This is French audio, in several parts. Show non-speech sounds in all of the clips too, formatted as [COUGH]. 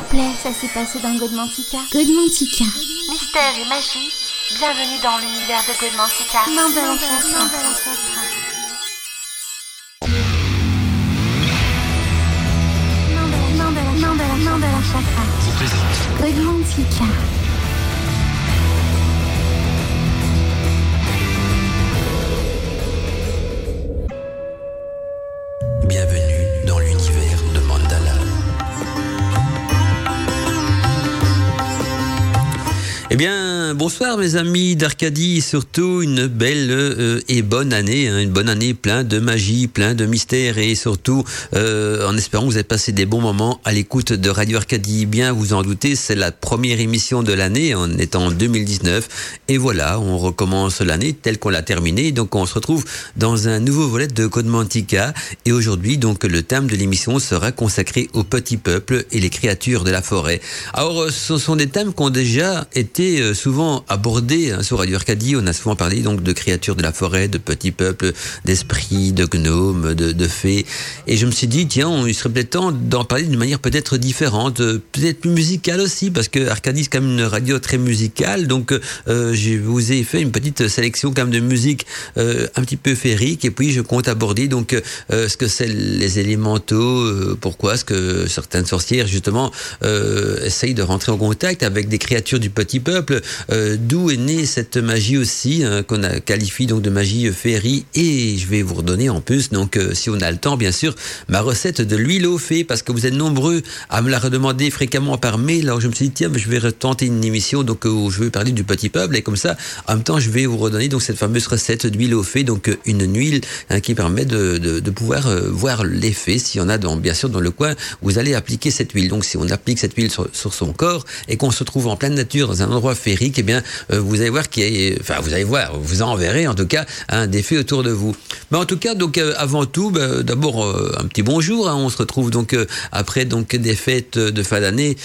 vous plaît, ça s'est passé dans Godmantica. Godmantica. Mystère et magie, bienvenue dans l'univers de Godmantica. Mandala Chakra. Mandala, Mandala, Chakra. Godmantica. Bonsoir mes amis d'Arcadie surtout une belle euh, et bonne année, hein, une bonne année plein de magie, plein de mystères et surtout euh, en espérant que vous avez passé des bons moments à l'écoute de Radio Arcadie. Bien, vous en doutez, c'est la première émission de l'année, en 2019 et voilà, on recommence l'année telle qu'on l'a terminée. Donc on se retrouve dans un nouveau volet de Code Mantica et aujourd'hui donc le thème de l'émission sera consacré au petit peuple et les créatures de la forêt. Alors euh, ce sont des thèmes qui ont déjà été euh, souvent abordés hein, sur Radio Arcadie. On a souvent parlé donc de créatures de la forêt, de petits peuples, d'esprits, de gnomes, de, fées. Et je me suis dit tiens, il serait peut-être temps d'en parler d'une manière peut-être différente, euh, peut-être plus musicale aussi, parce que Arcadie c'est quand même une radio très musicale. Donc euh, je vous ai fait une petite sélection quand même de musique euh, un petit peu féerique. Et puis je compte aborder donc ce que c'est les élémentaux, pourquoi est-ce que certaines sorcières justement essayent de rentrer en contact avec des créatures du petit peuple. Euh, D'où est née cette magie aussi hein, qu'on a qualifie donc de magie féerie. Et je vais vous redonner en plus donc euh, si on a le temps bien sûr ma recette de l'huile au fée parce que vous êtes nombreux à me la redemander fréquemment par mail. Alors je me suis dit tiens je vais retenter une émission donc où je vais parler du petit peuple et comme ça en même temps je vais vous redonner donc cette fameuse recette d'huile au fée donc euh, une huile hein, qui permet de, de, pouvoir euh, voir l'effet s'il y en a bien sûr dans le coin vous allez appliquer cette huile. Donc si on applique cette huile sur, sur son corps et qu'on se trouve en pleine nature dans un endroit féerique, eh bien euh, vous allez voir enfin vous allez voir, vous en verrez en tout cas un effet autour de vous. Mais en tout cas donc euh, avant tout, ben, d'abord euh, un petit bonjour. hein. on se retrouve donc après donc des fêtes de fin d'année.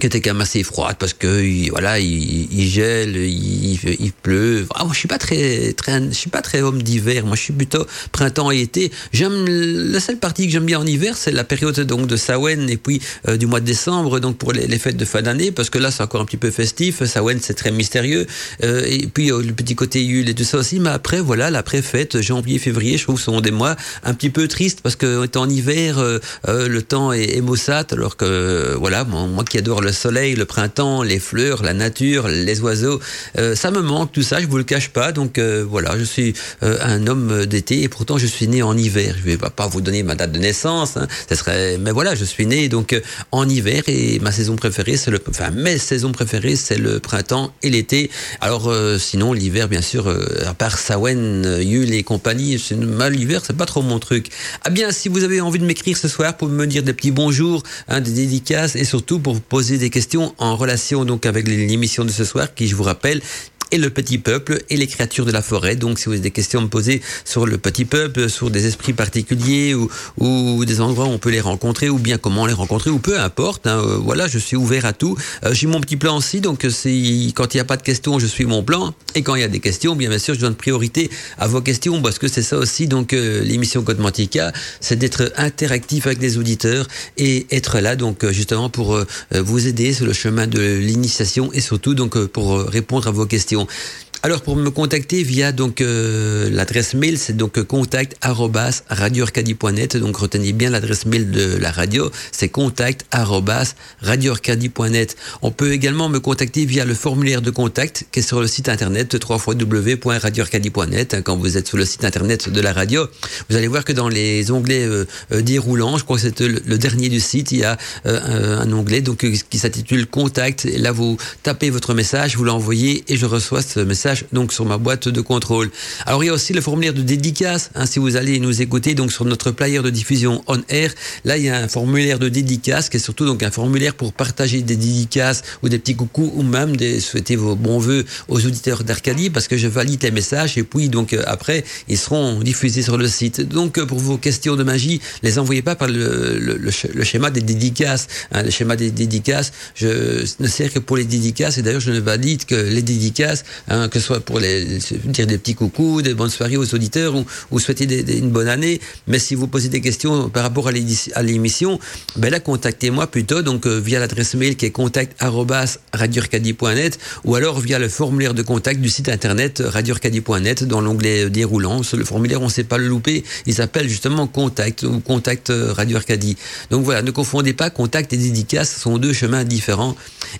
Qui était quand même assez froide parce que il- voilà il, gèle il, pleut. Ah, moi je suis pas très très je suis pas très homme d'hiver. Moi je suis plutôt printemps et été. J'aime la seule partie que j'aime bien en hiver c'est la période donc de Samhain et puis euh, du mois de décembre donc pour les, fêtes de fin d'année parce que là c'est encore un petit peu festif. Samhain c'est très mystérieux. Euh, et puis euh, le petit côté Yule et tout ça aussi. Mais après voilà l'après fête janvier février je trouve que ce sont des mois un petit peu tristes parce que étant en hiver le temps est, est maussade alors que voilà moi, moi qui adore le soleil, le printemps, les fleurs, la nature, les oiseaux, euh, ça me manque tout ça, je vous le cache pas. Donc euh, voilà, je suis euh, un homme d'été et pourtant je suis né en hiver. Je vais pas, vous donner ma date de naissance, hein, ça serait, mais voilà, je suis né donc en hiver et ma saison préférée, c'est le, enfin mes saisons préférées, c'est le printemps et l'été. Alors sinon l'hiver, bien sûr, à part euh, Yule et compagnie, c'est mal l'hiver, c'est pas trop mon truc. Ah bien, si vous avez envie de m'écrire ce soir pour me dire des petits bonjours, hein, des dédicaces et surtout pour vous des questions en relation donc avec l'émission de ce soir qui, je vous rappelle, et le petit peuple et les créatures de la forêt. Donc, si vous avez des questions à me poser sur le petit peuple, sur des esprits particuliers ou, des endroits où on peut les rencontrer ou bien comment les rencontrer ou peu importe, hein, euh, voilà, je suis ouvert à tout. Euh, J'ai mon petit plan aussi, donc euh, quand il n'y a pas de questions, je suis mon plan. Et quand il y a des questions, bien, sûr, je donne priorité à vos questions parce que c'est ça aussi, donc l'émission Code Mantica, c'est d'être interactif avec les auditeurs et être là, donc justement pour vous aider sur le chemin de l'initiation et surtout donc pour répondre à vos questions. Donc, Alors pour me contacter via donc euh, l'adresse mail, c'est donc euh, contact arobase radioarcadie.net. Donc retenez bien l'adresse mail de la radio, c'est contact arobase radioarcadie.net. On peut également me contacter via le formulaire de contact qui est sur le site internet www.radioarcadie.net. Hein, Quand vous êtes sur le site internet de la radio, vous allez voir que dans les onglets euh, déroulants, je crois que c'est le, dernier du site, il y a un, onglet donc qui s'intitule Contact. Là, vous tapez votre message, vous l'envoyez et je reçois ce message donc sur ma boîte de contrôle. Alors il y a aussi le formulaire de dédicace. Hein, si vous allez nous écouter donc sur notre player de diffusion on air, là il y a un formulaire de dédicace qui est surtout donc un formulaire pour partager des dédicaces ou des petits coucous ou même des souhaiter vos bons vœux aux auditeurs d'Arcadie parce que je valide les messages et puis donc euh, après ils seront diffusés sur le site. Donc euh, pour vos questions de magie, les envoyez pas par le, le, le sch- le schéma des dédicaces. Hein, le schéma des dédicaces, je ne sert que pour les dédicaces et d'ailleurs je ne valide que les dédicaces, hein, que soit pour dire des petits coucous, des bonnes soirées aux auditeurs ou, ou souhaiter une bonne année. Mais si vous posez des questions par rapport à l'émission, ben là, contactez-moi plutôt donc euh, via l'adresse mail qui est contact@radiorcadi.net ou alors via le formulaire de contact du site internet radiorcadi.net dans l'onglet déroulant. Le formulaire, on ne sait pas le louper. Il s'appelle justement contact ou contact Radio Arcadie. Donc voilà, ne confondez pas contact et dédicace, ce sont deux chemins différents.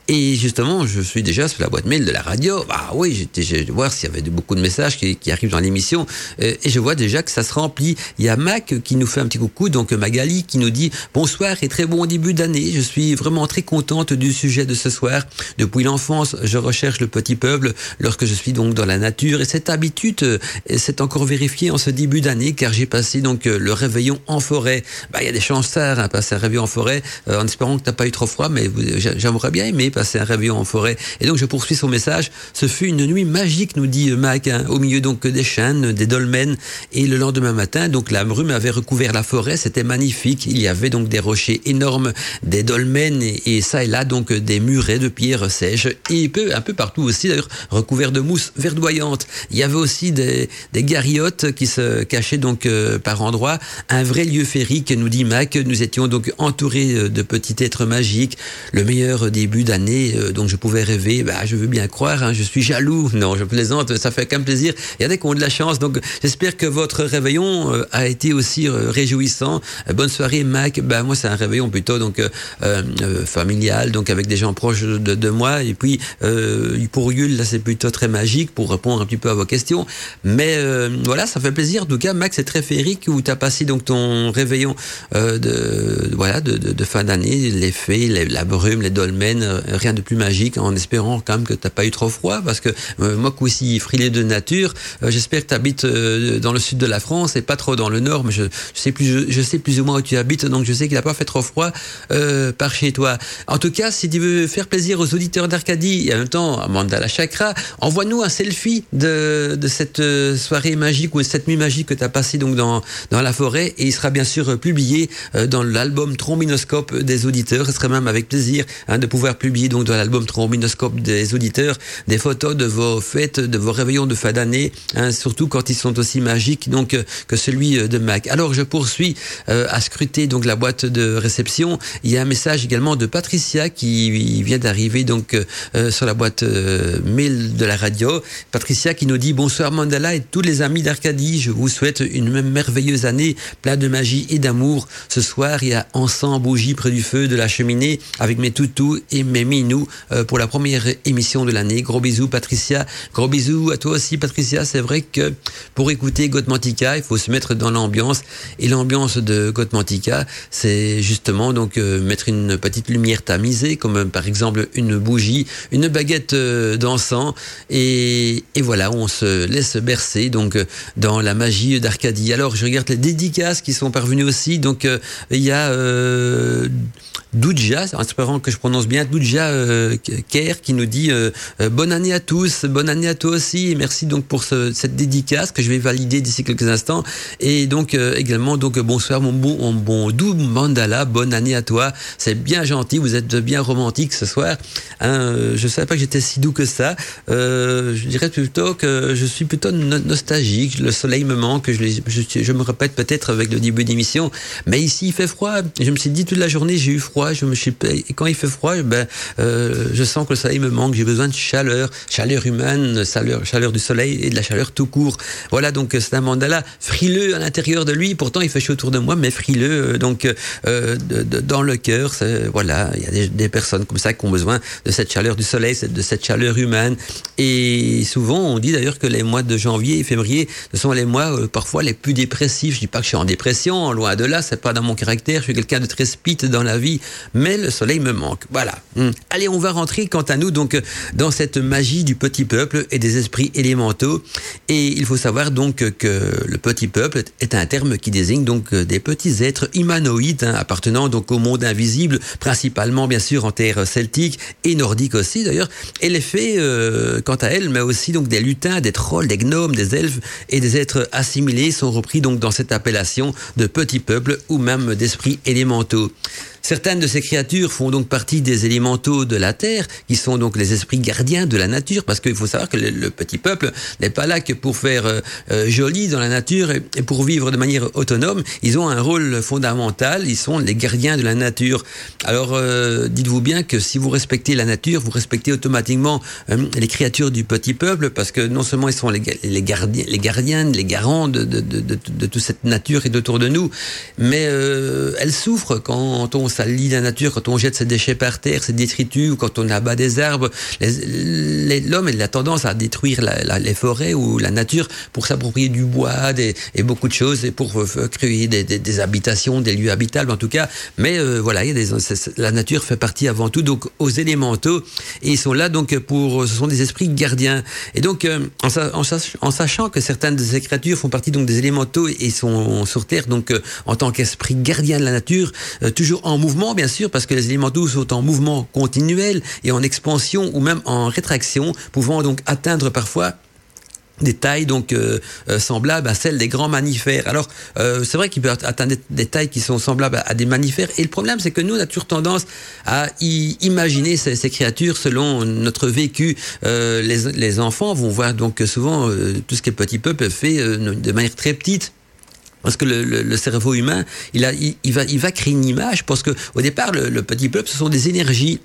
Et justement, je suis déjà sur la boîte mail de la radio. Bah oui, j'étais vais voir s'il y avait beaucoup de messages qui, arrivent dans l'émission. Euh, et je vois déjà que ça se remplit. Il y a Mac qui nous fait un petit coucou, donc Magali qui nous dit bonsoir et très bon début d'année. Je suis vraiment très contente du sujet de ce soir. Depuis l'enfance, je recherche le petit peuple lorsque je suis donc dans la nature. Et cette habitude euh, s'est encore vérifiée en ce début d'année car j'ai passé donc euh, le réveillon en forêt. Bah, il y a des chances tard, hein, passer un réveillon en forêt, en espérant que t'as pas eu trop froid, mais j'aimerais bien aimer passer un réveillon en forêt. Et donc je poursuis son message. Ce fut une nuit magique, nous dit Mac, hein, au milieu donc des chênes, des dolmens. Et le lendemain matin, donc la brume avait recouvert la forêt. C'était magnifique. Il y avait donc des rochers énormes, des dolmens et, ça et là donc des murets de pierres sèches et peu, un peu partout aussi d'ailleurs recouverts de mousse verdoyante. Il y avait aussi des, des qui se cachaient donc euh, par endroits. Un vrai lieu féerique, nous dit Mac. Nous étions donc entourés euh, de petits êtres magiques. Le meilleur début d'année euh, dont je pouvais rêver. Bah, je veux bien croire. Hein, je suis jaloux. Non, je plaisante. Ça fait qu'un plaisir. Il y en a qui ont de la chance. Donc, j'espère que votre réveillon euh, a été aussi réjouissant. bonne soirée, Mac. Bah, moi, c'est un réveillon plutôt donc familial, donc avec des gens proches de, moi. Et puis, pour Yule, là, c'est plutôt très magique pour répondre un petit peu à vos questions. Mais voilà, ça fait plaisir. En tout cas, Mac, c'est très féerique où tu as passé donc ton réveillon de voilà de, fin d'année, les fées, la brume, les dolmens, euh, rien de plus magique, en espérant quand même que t'as pas eu trop froid, parce que euh, moi aussi frilé de nature, euh, j'espère que tu habites dans le sud de la France et pas trop dans le nord, mais je, sais plus, je, sais plus ou moins où tu habites, donc je sais qu'il a pas fait trop froid par chez toi. En tout cas, si tu veux faire plaisir aux auditeurs d'Arcadie et en même temps à Mandala Chakra, envoie-nous un selfie de, de cette soirée magique ou cette nuit magique que tu as passée donc dans, dans la forêt et il sera bien sûr publié dans l'album Trombinoscope des auditeurs. Ce serait même avec plaisir hein, de pouvoir publier donc dans l'album Trombinoscope des auditeurs des photos de vos fêtes, de vos réveillons de fin d'année, hein, surtout quand ils sont aussi magiques donc euh, que celui euh, de Mac. Alors je poursuis euh, à scruter donc la boîte de réception. Il y a un message également de Patricia qui vient d'arriver donc sur la boîte mail de la radio. Patricia qui nous dit bonsoir Mandala et tous les amis d'Arcadie. Je vous souhaite une merveilleuse année, pleine de magie et d'amour. Ce soir, il y a ensemble bougie près du feu de la cheminée avec mes toutous et mes minous pour la première émission de l'année. Gros bisous Patricia, gros bisous à toi aussi Patricia. C'est vrai que pour écouter Gotmantica, il faut se mettre dans l'ambiance et l'ambiance de Gotmantica, c'est justement donc euh, mettre une petite lumière tamisée comme euh, par exemple une bougie, une baguette d'encens et, voilà, on se laisse bercer donc dans la magie d'Arcadie. Alors je regarde les dédicaces qui sont parvenues aussi. Donc il y a euh, Doudja, espérant que je prononce bien, Doudja euh, Kerr qui nous dit euh, euh, bonne année à tous, bonne année à toi aussi, et merci donc pour ce, cette dédicace que je vais valider d'ici quelques instants. Et donc euh, également donc bonsoir mon bon, mon bon doux mandala, bonne année à toi. C'est bien gentil, vous êtes bien romantique ce soir. Hein, je savais pas que j'étais si doux que ça. je dirais plutôt que je suis plutôt nostalgique. Le soleil me manque. Je me répète peut-être avec le début d'émission, mais ici il fait froid. Je me suis dit toute la journée j'ai eu froid quand il fait froid, ben euh, je sens que le soleil me manque, j'ai besoin de chaleur, chaleur humaine, chaleur, chaleur du soleil et de la chaleur tout court. Voilà donc c'est un mandala frileux à l'intérieur de lui, pourtant il fait chaud autour de moi, mais frileux euh, donc euh, dans le cœur. Voilà, il y a des, personnes comme ça qui ont besoin de cette chaleur du soleil, de cette chaleur humaine. Et souvent on dit d'ailleurs que les mois de janvier et février ce sont les mois parfois les plus dépressifs. Je dis pas que je suis en dépression, loin de là, c'est pas dans mon caractère. Je suis quelqu'un de très speed dans la vie, mais le soleil me manque. Voilà. Hmm. Allez, on va rentrer quant à nous donc dans cette magie du petit peuple et des esprits élémentaux. Et il faut savoir donc que le petit peuple est un terme qui désigne donc des petits êtres humanoïdes hein, appartenant donc au monde invisible, principalement bien sûr en terre celtique et nordique aussi d'ailleurs. Et les fées, euh, quant à elles, mais aussi donc des lutins, des trolls, des gnomes, des elfes et des êtres assimilés sont repris donc dans cette appellation de petit peuple ou même d'esprits élémentaux. Certaines de ces créatures font donc partie des élémentaux de la terre, qui sont donc les esprits gardiens de la nature, parce qu'il faut savoir que le, petit peuple n'est pas là que pour faire euh, euh, joli dans la nature et, pour vivre de manière autonome. Ils ont un rôle fondamental. Ils sont les gardiens de la nature. Alors, euh, dites-vous bien que si vous respectez la nature, vous respectez automatiquement les créatures du petit peuple, parce que non seulement ils sont les, gardiens, les gardiennes, les garants de, de, toute cette nature et autour de nous, mais elles souffrent quand on salit la nature, quand on jette ses déchets par terre, ses détritus, quand on abat des arbres. L'homme a tendance à détruire les forêts ou la nature pour s'approprier du bois et beaucoup de choses, et pour euh, créer des, habitations, des lieux habitables en tout cas. Mais euh, voilà, la nature fait partie avant tout donc aux élémentaux, et ils sont là donc pour, ce sont des esprits gardiens. Et donc euh, en, sachant que certaines de ces créatures font partie donc des élémentaux et sont sur Terre donc en tant qu'esprit gardien de la nature, toujours en mouvement, bien sûr, parce que les élémentaux sont en mouvement continuel et en expansion ou même en rétraction, pouvant donc atteindre parfois des tailles donc euh, euh, semblables à celles des grands mammifères. Alors euh, c'est vrai qu'il peut atteindre des, tailles qui sont semblables à, des mammifères et le problème c'est que nous on a toujours tendance à imaginer ces, ces, créatures selon notre vécu. Les, les, enfants vont voir donc souvent tout ce qui est petit peuple fait de manière très petite parce que le, le, le, cerveau humain, il, a, il, il, va, il va créer une image, parce que au départ, le, le petit peuple, ce sont des énergies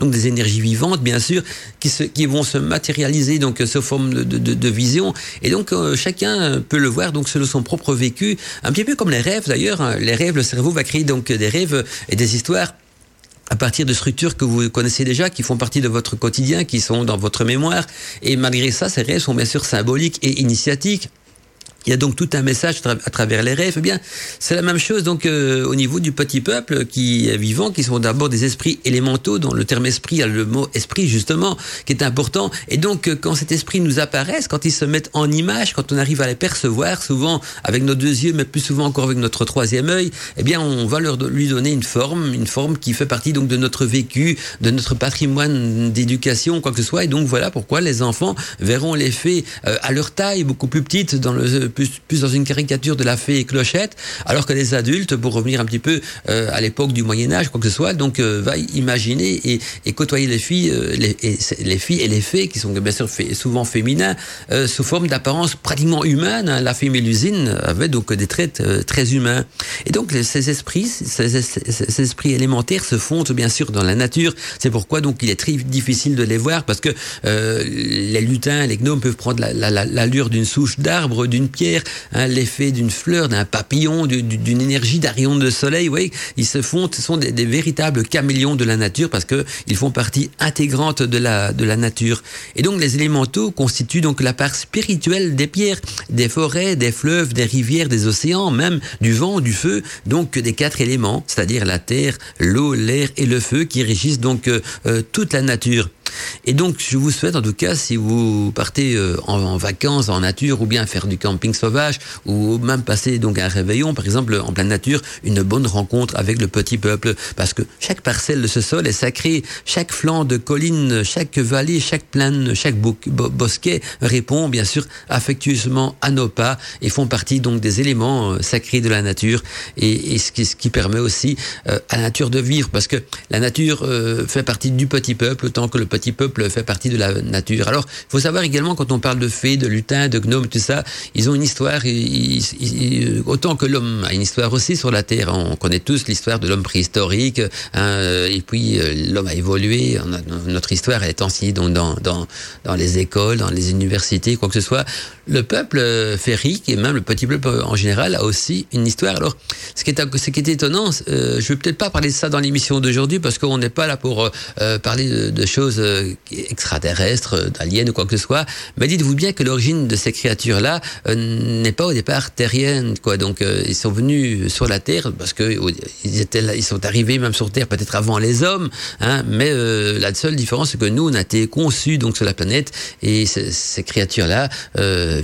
donc des énergies vivantes, bien sûr, qui, se, qui vont se matérialiser donc sous forme de, de, de vision. Et donc euh, chacun peut le voir donc selon son propre vécu, un petit peu comme les rêves d'ailleurs. Hein. Les rêves, le cerveau va créer donc des rêves et des histoires à partir de structures que vous connaissez déjà, qui font partie de votre quotidien, qui sont dans votre mémoire. Et malgré ça, ces rêves sont bien sûr symboliques et initiatiques. Il y a donc tout un message à travers les rêves. Eh bien, c'est la même chose donc euh, au niveau du petit peuple qui est vivant, qui sont d'abord des esprits élémentaux, dont le terme esprit a le mot esprit justement, qui est important. Et donc, euh, quand cet esprit nous apparaît, quand ils se mettent en image, quand on arrive à les percevoir, souvent avec nos deux yeux, mais plus souvent encore avec notre troisième œil, eh bien, on va leur lui donner une forme, une forme qui fait partie donc de notre vécu, de notre patrimoine d'éducation, quoi que ce soit. Et donc, voilà pourquoi les enfants verront les faits euh, à leur taille, beaucoup plus petite, dans le plus, dans une caricature de la fée clochette, alors que les adultes, pour revenir un petit peu euh, à l'époque du Moyen Âge, quoi que ce soit, donc euh, va imaginer et, et, côtoyer les filles, euh, les, et, les, filles et les fées, qui sont bien sûr souvent féminins, sous forme d'apparence pratiquement humaine. Hein. La fée Mélusine avait donc des traits très humains. Et donc ces esprits, ces, esprits élémentaires se fondent bien sûr dans la nature. C'est pourquoi donc il est très difficile de les voir parce que les lutins, les gnomes peuvent prendre l'allure la, la, d'une souche d'arbre, d'une pierre Hein, l'effet d'une fleur, d'un papillon, d'une énergie d'un rayon de soleil. Oui, ils se font, ce sont des, véritables caméléons de la nature parce que ils font partie intégrante de la de la nature. Et donc les élémentaux constituent donc la part spirituelle des pierres, des forêts, des fleuves, des rivières, des océans, même du vent, du feu, donc des quatre éléments, c'est-à-dire la terre, l'eau, l'air et le feu qui régissent donc euh, euh, toute la nature. Et donc, je vous souhaite, en tout cas, si vous partez euh, en, vacances, en nature, ou bien faire du camping sauvage, ou même passer donc un réveillon, par exemple, en pleine nature, une bonne rencontre avec le petit peuple, parce que chaque parcelle de ce sol est sacrée, chaque flanc de colline, chaque vallée, chaque plaine, chaque bosquet répond, bien sûr, affectueusement à nos pas, et font partie donc des éléments euh, sacrés de la nature, et, ce, qui, permet aussi euh, à la nature de vivre, parce que la nature fait partie du petit peuple, autant que le petit peuple fait partie de la nature. Alors, il faut savoir également, quand on parle de fées, de lutins, de gnomes, tout ça, ils ont une histoire, autant que l'homme a une histoire aussi sur la Terre. On connaît tous l'histoire de l'homme préhistorique, hein, et puis euh, l'homme a évolué, notre histoire est enseignée dans, dans, dans, les écoles, dans les universités, quoi que ce soit. Le peuple euh, férique, et même le petit peuple en général, a aussi une histoire. Alors, ce qui est, ce qui est étonnant, euh, je vais peut-être pas parler de ça dans l'émission d'aujourd'hui, parce qu'on n'est pas là pour parler de choses euh, extraterrestres, euh, d'aliens ou quoi que ce soit. Mais dites-vous bien que l'origine de ces créatures-là euh, n'est pas au départ terrienne, quoi. Donc ils sont venus sur la Terre parce que ils étaient ils sont arrivés même sur Terre peut-être avant les hommes, hein. Mais la seule différence c'est que nous on a été conçus donc sur la planète et ces créatures-là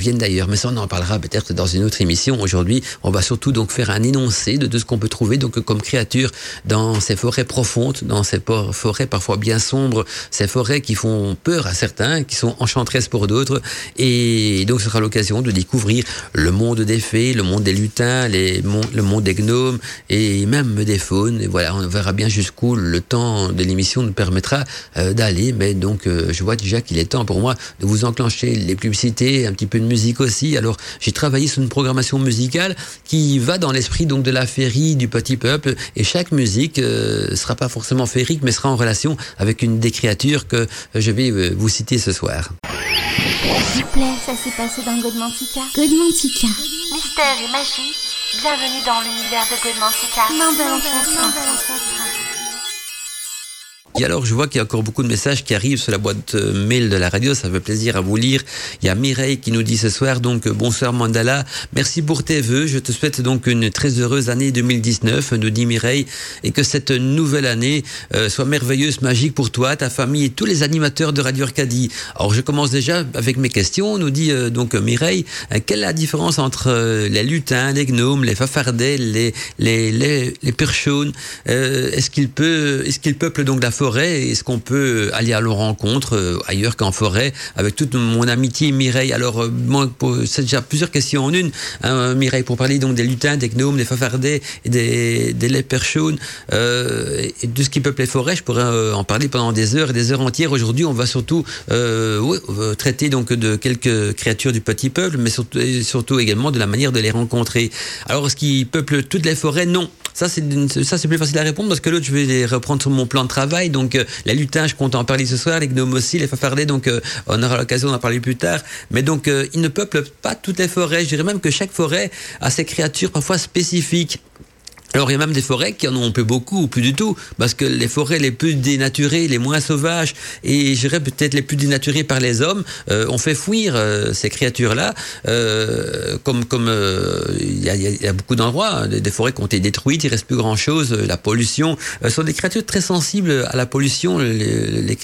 viennent d'ailleurs. Mais ça on en parlera peut-être dans une autre émission. Aujourd'hui, on va surtout donc faire un énoncé de, de ce qu'on peut trouver donc comme créatures dans ces forêts profondes, dans ces forêts parfois bien sombres, ces forêts qui font peur à certains, qui sont enchanteresses pour d'autres. Et donc, ce sera l'occasion de découvrir le monde des fées, le monde des lutins, les, le monde des gnomes et même des faunes. Et voilà, on verra bien jusqu'où le temps de l'émission nous permettra euh, d'aller. Mais donc, euh, je vois déjà qu'il est temps pour moi de vous enclencher les publicités, un petit peu de musique aussi. Alors, j'ai travaillé sur une programmation musicale qui va dans l'esprit donc de la féerie du petit peuple. Et chaque musique euh, sera pas forcément féerique, mais sera en relation avec une des créatures que je vais euh, vous citer ce soir. S'il vous plaît, ça s'est passé dans Godmantica. Godmantica. Mystère et magie, bienvenue dans l'univers de Godmantica. L'ancêtre. Et alors, je vois qu'il y a encore beaucoup de messages qui arrivent sur la boîte euh, mail de la radio. Ça fait plaisir à vous lire. Il y a Mireille qui nous dit ce soir, donc, euh, bonsoir Mandala. Merci pour tes vœux. Je te souhaite donc une très heureuse année 2019, nous dit Mireille, et que cette nouvelle année euh, soit merveilleuse, magique pour toi, ta famille et tous les animateurs de Radio Arcadie. Alors, je commence déjà avec mes questions. Nous dit donc Mireille, quelle est la différence entre les lutins, les gnomes, les fafardets, les, les, les, les perchaunes? est-ce qu'ils est-ce qu'ils peuplent donc la forêt Est-ce qu'on peut aller à leur rencontre euh, ailleurs qu'en forêt avec toute mon amitié Mireille? Alors, euh, c'est déjà plusieurs questions en une. Hein, Mireille, pour parler donc des lutins, des gnomes, des fafardets et des, des léperchaunes euh, et de ce qui peuple les forêts, je pourrais en parler pendant des heures et des heures entières. Aujourd'hui, on va surtout traiter donc de quelques créatures du petit peuple, mais surtout, surtout également de la manière de les rencontrer. Alors, ce qui peuple toutes les forêts? Non. Ça, c'est ça, c'est plus facile à répondre parce que l'autre, je vais les reprendre sur mon plan de travail. Donc, euh, la lutin, je compte en parler ce soir, les gnomes aussi, les fafardés, donc euh, on aura l'occasion d'en parler plus tard. Mais donc, euh, ils ne peuplent pas toutes les forêts. Je dirais même que chaque forêt a ses créatures parfois spécifiques. Alors il y a même des forêts qui en ont peu beaucoup ou plus du tout, parce que les forêts les plus dénaturées, les moins sauvages, et je dirais peut-être les plus dénaturées par les hommes, euh, ont fait fuir euh, ces créatures-là, euh, comme euh, il y, a, beaucoup d'endroits, hein, des, forêts qui ont été détruites, il reste plus grand-chose, la pollution, sont des créatures très sensibles à la pollution,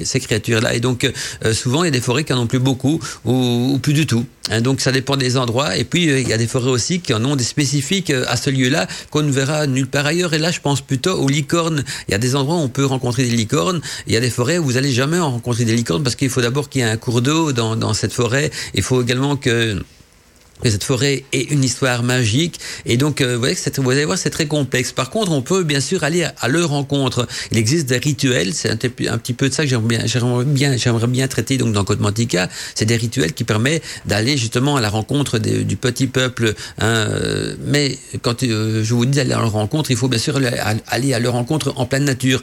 ces créatures-là, et donc souvent il y a des forêts qui en ont plus beaucoup ou, ou plus du tout. Hein, donc ça dépend des endroits, et puis il y a des forêts aussi qui en ont des spécifiques à ce lieu-là qu'on ne verra nulle part ailleurs. Et là, je pense plutôt aux licornes. Il y a des endroits où on peut rencontrer des licornes. Il y a des forêts où vous allez jamais en rencontrer des licornes parce qu'il faut d'abord qu'il y ait un cours d'eau dans, dans cette forêt. Il faut également que que cette forêt est une histoire magique et donc euh, vous, voyez, vous allez voir c'est très complexe. Par contre, on peut bien sûr aller à, leur rencontre. Il existe des rituels, c'est un, petit peu de ça que j'aimerais bien, traiter donc dans Code Mantica. C'est des rituels qui permettent d'aller justement à la rencontre du petit peuple. Hein, mais quand euh, je vous dis d'aller à leur rencontre, il faut bien sûr aller à leur rencontre en pleine nature.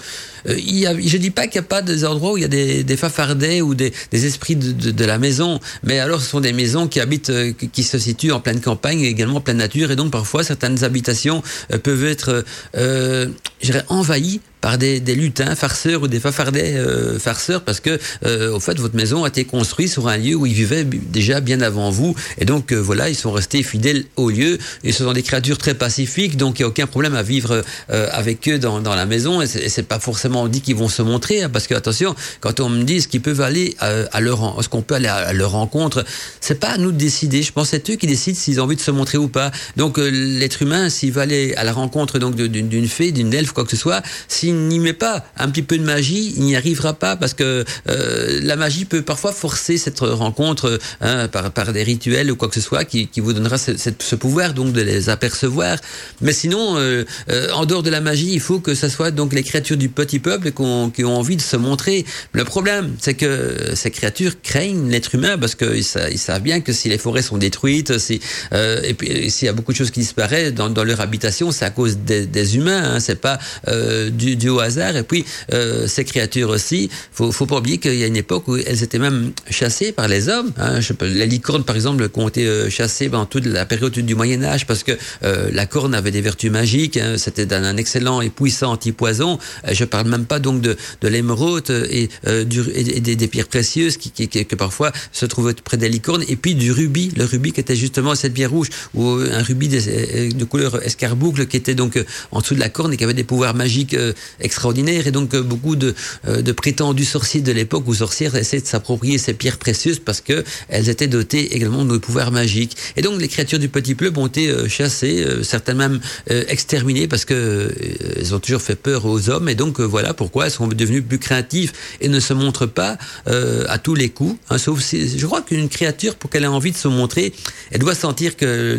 Euh, il dis pas qu'il n'y a pas des endroits où il y a des, des ou des, esprits de, la maison, mais alors ce sont des maisons qui habitent, euh, qui se situe en pleine campagne et également en pleine nature? Et donc, parfois, certaines habitations euh, peuvent être, euh, dirais, envahies par des, lutins farceurs ou des fafardets euh, farceurs parce que euh, au fait votre maison a été construite sur un lieu où ils vivaient déjà bien avant vous. Et donc euh, voilà ils sont restés fidèles au lieu. Et ce sont des créatures très pacifiques donc il n'y a aucun problème à vivre euh, avec eux dans, dans, la maison. Et c'est pas forcément dit qu'ils vont se montrer hein, parce que attention quand on me dit ce qu'ils peuvent aller à, à leur ce qu'on peut aller à, leur rencontre c'est pas à nous de décider. Je pense c'est eux qui décident s'ils ont envie de se montrer ou pas. Donc l'être humain s'il va aller à la rencontre donc d'une fée d'une elfe quoi que ce soit n'y met pas un petit peu de magie, il n'y arrivera pas parce que euh, la magie peut parfois forcer cette rencontre hein, par, des rituels ou quoi que ce soit qui, vous donnera ce, pouvoir donc de les apercevoir. Mais sinon, euh, euh, en dehors de la magie, il faut que ce soit donc les créatures du petit peuple qui ont, envie de se montrer. Le problème, c'est que ces créatures craignent l'être humain parce qu'ils ils savent bien que si les forêts sont détruites, si, s'il y a beaucoup de choses qui disparaissent dans, leur habitation, c'est à cause des, humains. Hein, c'est pas du, au hasard. Et puis euh, ces créatures aussi, faut, faut pas oublier qu'il y a une époque où elles étaient même chassées par les hommes. Hein. Je peux, les licornes, par exemple, qui ont été euh, chassées pendant toute la période du Moyen Âge parce que euh, la corne avait des vertus magiques. Hein. C'était un excellent et puissant antipoison. Euh, je parle même pas donc de, de l'émeraude et, euh, du, et des, des, pierres précieuses qui, qui, qui, que parfois se trouvaient près des licornes. Et puis du rubis, le rubis qui était justement cette pierre rouge ou un rubis de, de couleur escarboucle qui était donc en dessous de la corne et qui avait des pouvoirs magiques extraordinaire et donc beaucoup de, de prétendus sorciers de l'époque ou sorcières essaient de s'approprier ces pierres précieuses parce que elles étaient dotées également de pouvoirs magiques. Et donc les créatures du petit peuple ont été chassées, certaines même exterminées parce que elles ont toujours fait peur aux hommes et donc voilà pourquoi elles sont devenues plus craintives et ne se montrent pas à tous les coups. Hein, sauf je crois qu'une créature pour qu'elle ait envie de se montrer, elle doit sentir que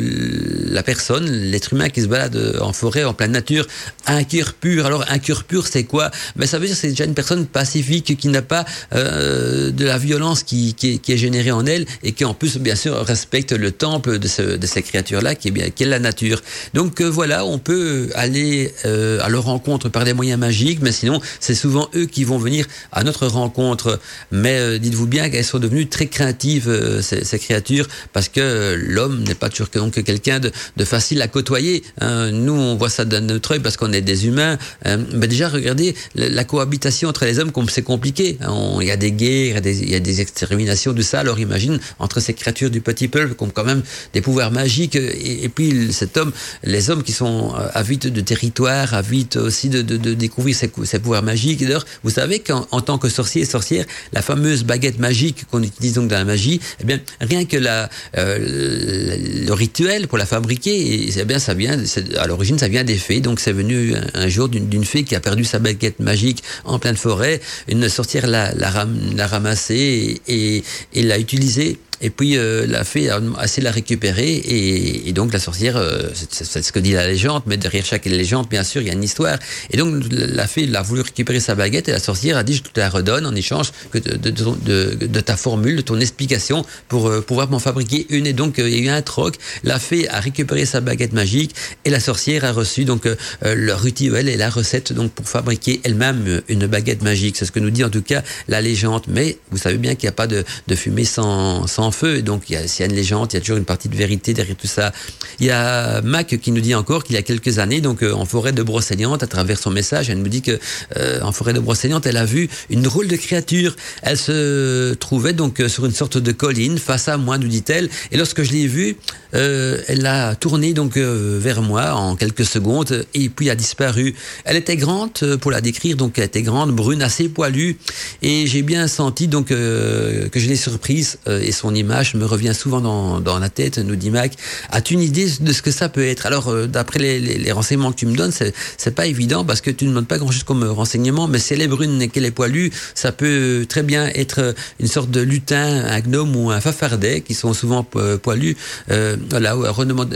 la personne, l'être humain qui se balade en forêt, en pleine nature, a un cœur pur. Alors un cœur pur, c'est quoi Ben ça veut dire que c'est déjà une personne pacifique qui n'a pas euh, de la violence qui, qui, est, générée en elle et qui en plus bien sûr respecte le temple de, ce, de ces créatures-là qui est bien qui est la nature. Donc euh, voilà, on peut aller euh, à leur rencontre par des moyens magiques, mais sinon c'est souvent eux qui vont venir à notre rencontre. Mais dites-vous bien qu'elles sont devenues très craintives ces, ces créatures parce que l'homme n'est pas toujours donc quelqu'un de, de, facile à côtoyer. Hein. Nous, on voit ça d'un notre œil parce qu'on est des humains. Hein. Déjà, regardez la, cohabitation entre les hommes, c'est compliqué. Hein. Il y a des guerres, il y a des, exterminations, de ça. Alors imagine entre ces créatures du petit peuple qui ont quand même des pouvoirs magiques et, puis cet homme, les hommes qui sont euh, avides de territoire, avides aussi de, découvrir ces, pouvoirs magiques. D'ailleurs, vous savez qu'en tant que sorcier et sorcière, la fameuse baguette magique qu'on utilise donc dans la magie, eh bien, rien que euh, le rituel pour la fabriquer, eh bien, ça vient, à l'origine, ça vient des fées. Donc, c'est venu un, jour d'une fée qui perdu sa baguette magique en pleine forêt. Une sorcière l'a, la, la ramassée et, et l'a utilisée et puis euh, la fée a assez la récupérer et, donc la sorcière, euh, c'est ce que dit la légende, mais derrière chaque légende, bien sûr, il y a une histoire. Et donc la fée a voulu récupérer sa baguette et la sorcière a dit je te la redonne en échange que de, ta formule, de ton explication pour euh, pouvoir m'en fabriquer une. Et donc il y a eu un troc. La fée a récupéré sa baguette magique et la sorcière a reçu donc le rituel et la recette donc pour fabriquer elle-même une baguette magique. C'est ce que nous dit en tout cas la légende. Mais vous savez bien qu'il n'y a pas de, fumée sans feu. Et donc, s'il y a une légende, il y a toujours une partie de vérité derrière tout ça. Il y a Mac qui nous dit encore qu'il y a quelques années, donc euh, en forêt de Brocéliande, à travers son message, elle nous dit que euh, en forêt de Brocéliande, elle a vu une drôle de créature. Elle se trouvait donc euh, sur une sorte de colline face à moi, nous dit-elle. Et lorsque je l'ai vue, elle a tourné donc vers moi en quelques secondes et puis a disparu. Elle était grande pour la décrire, donc elle était grande, brune, assez poilue, et j'ai bien senti donc que je l'ai surprise et son image me revient souvent dans, dans la tête, nous dit Mac. As-tu une idée de ce que ça peut être? Alors, euh, d'après les, renseignements que tu me donnes, c'est pas évident parce que tu ne demandes pas grand-chose comme renseignement, mais brune et qu'elle est poilue, ça peut très bien être une sorte de lutin, un gnome ou un fafardet qui sont souvent poilus. Euh, voilà,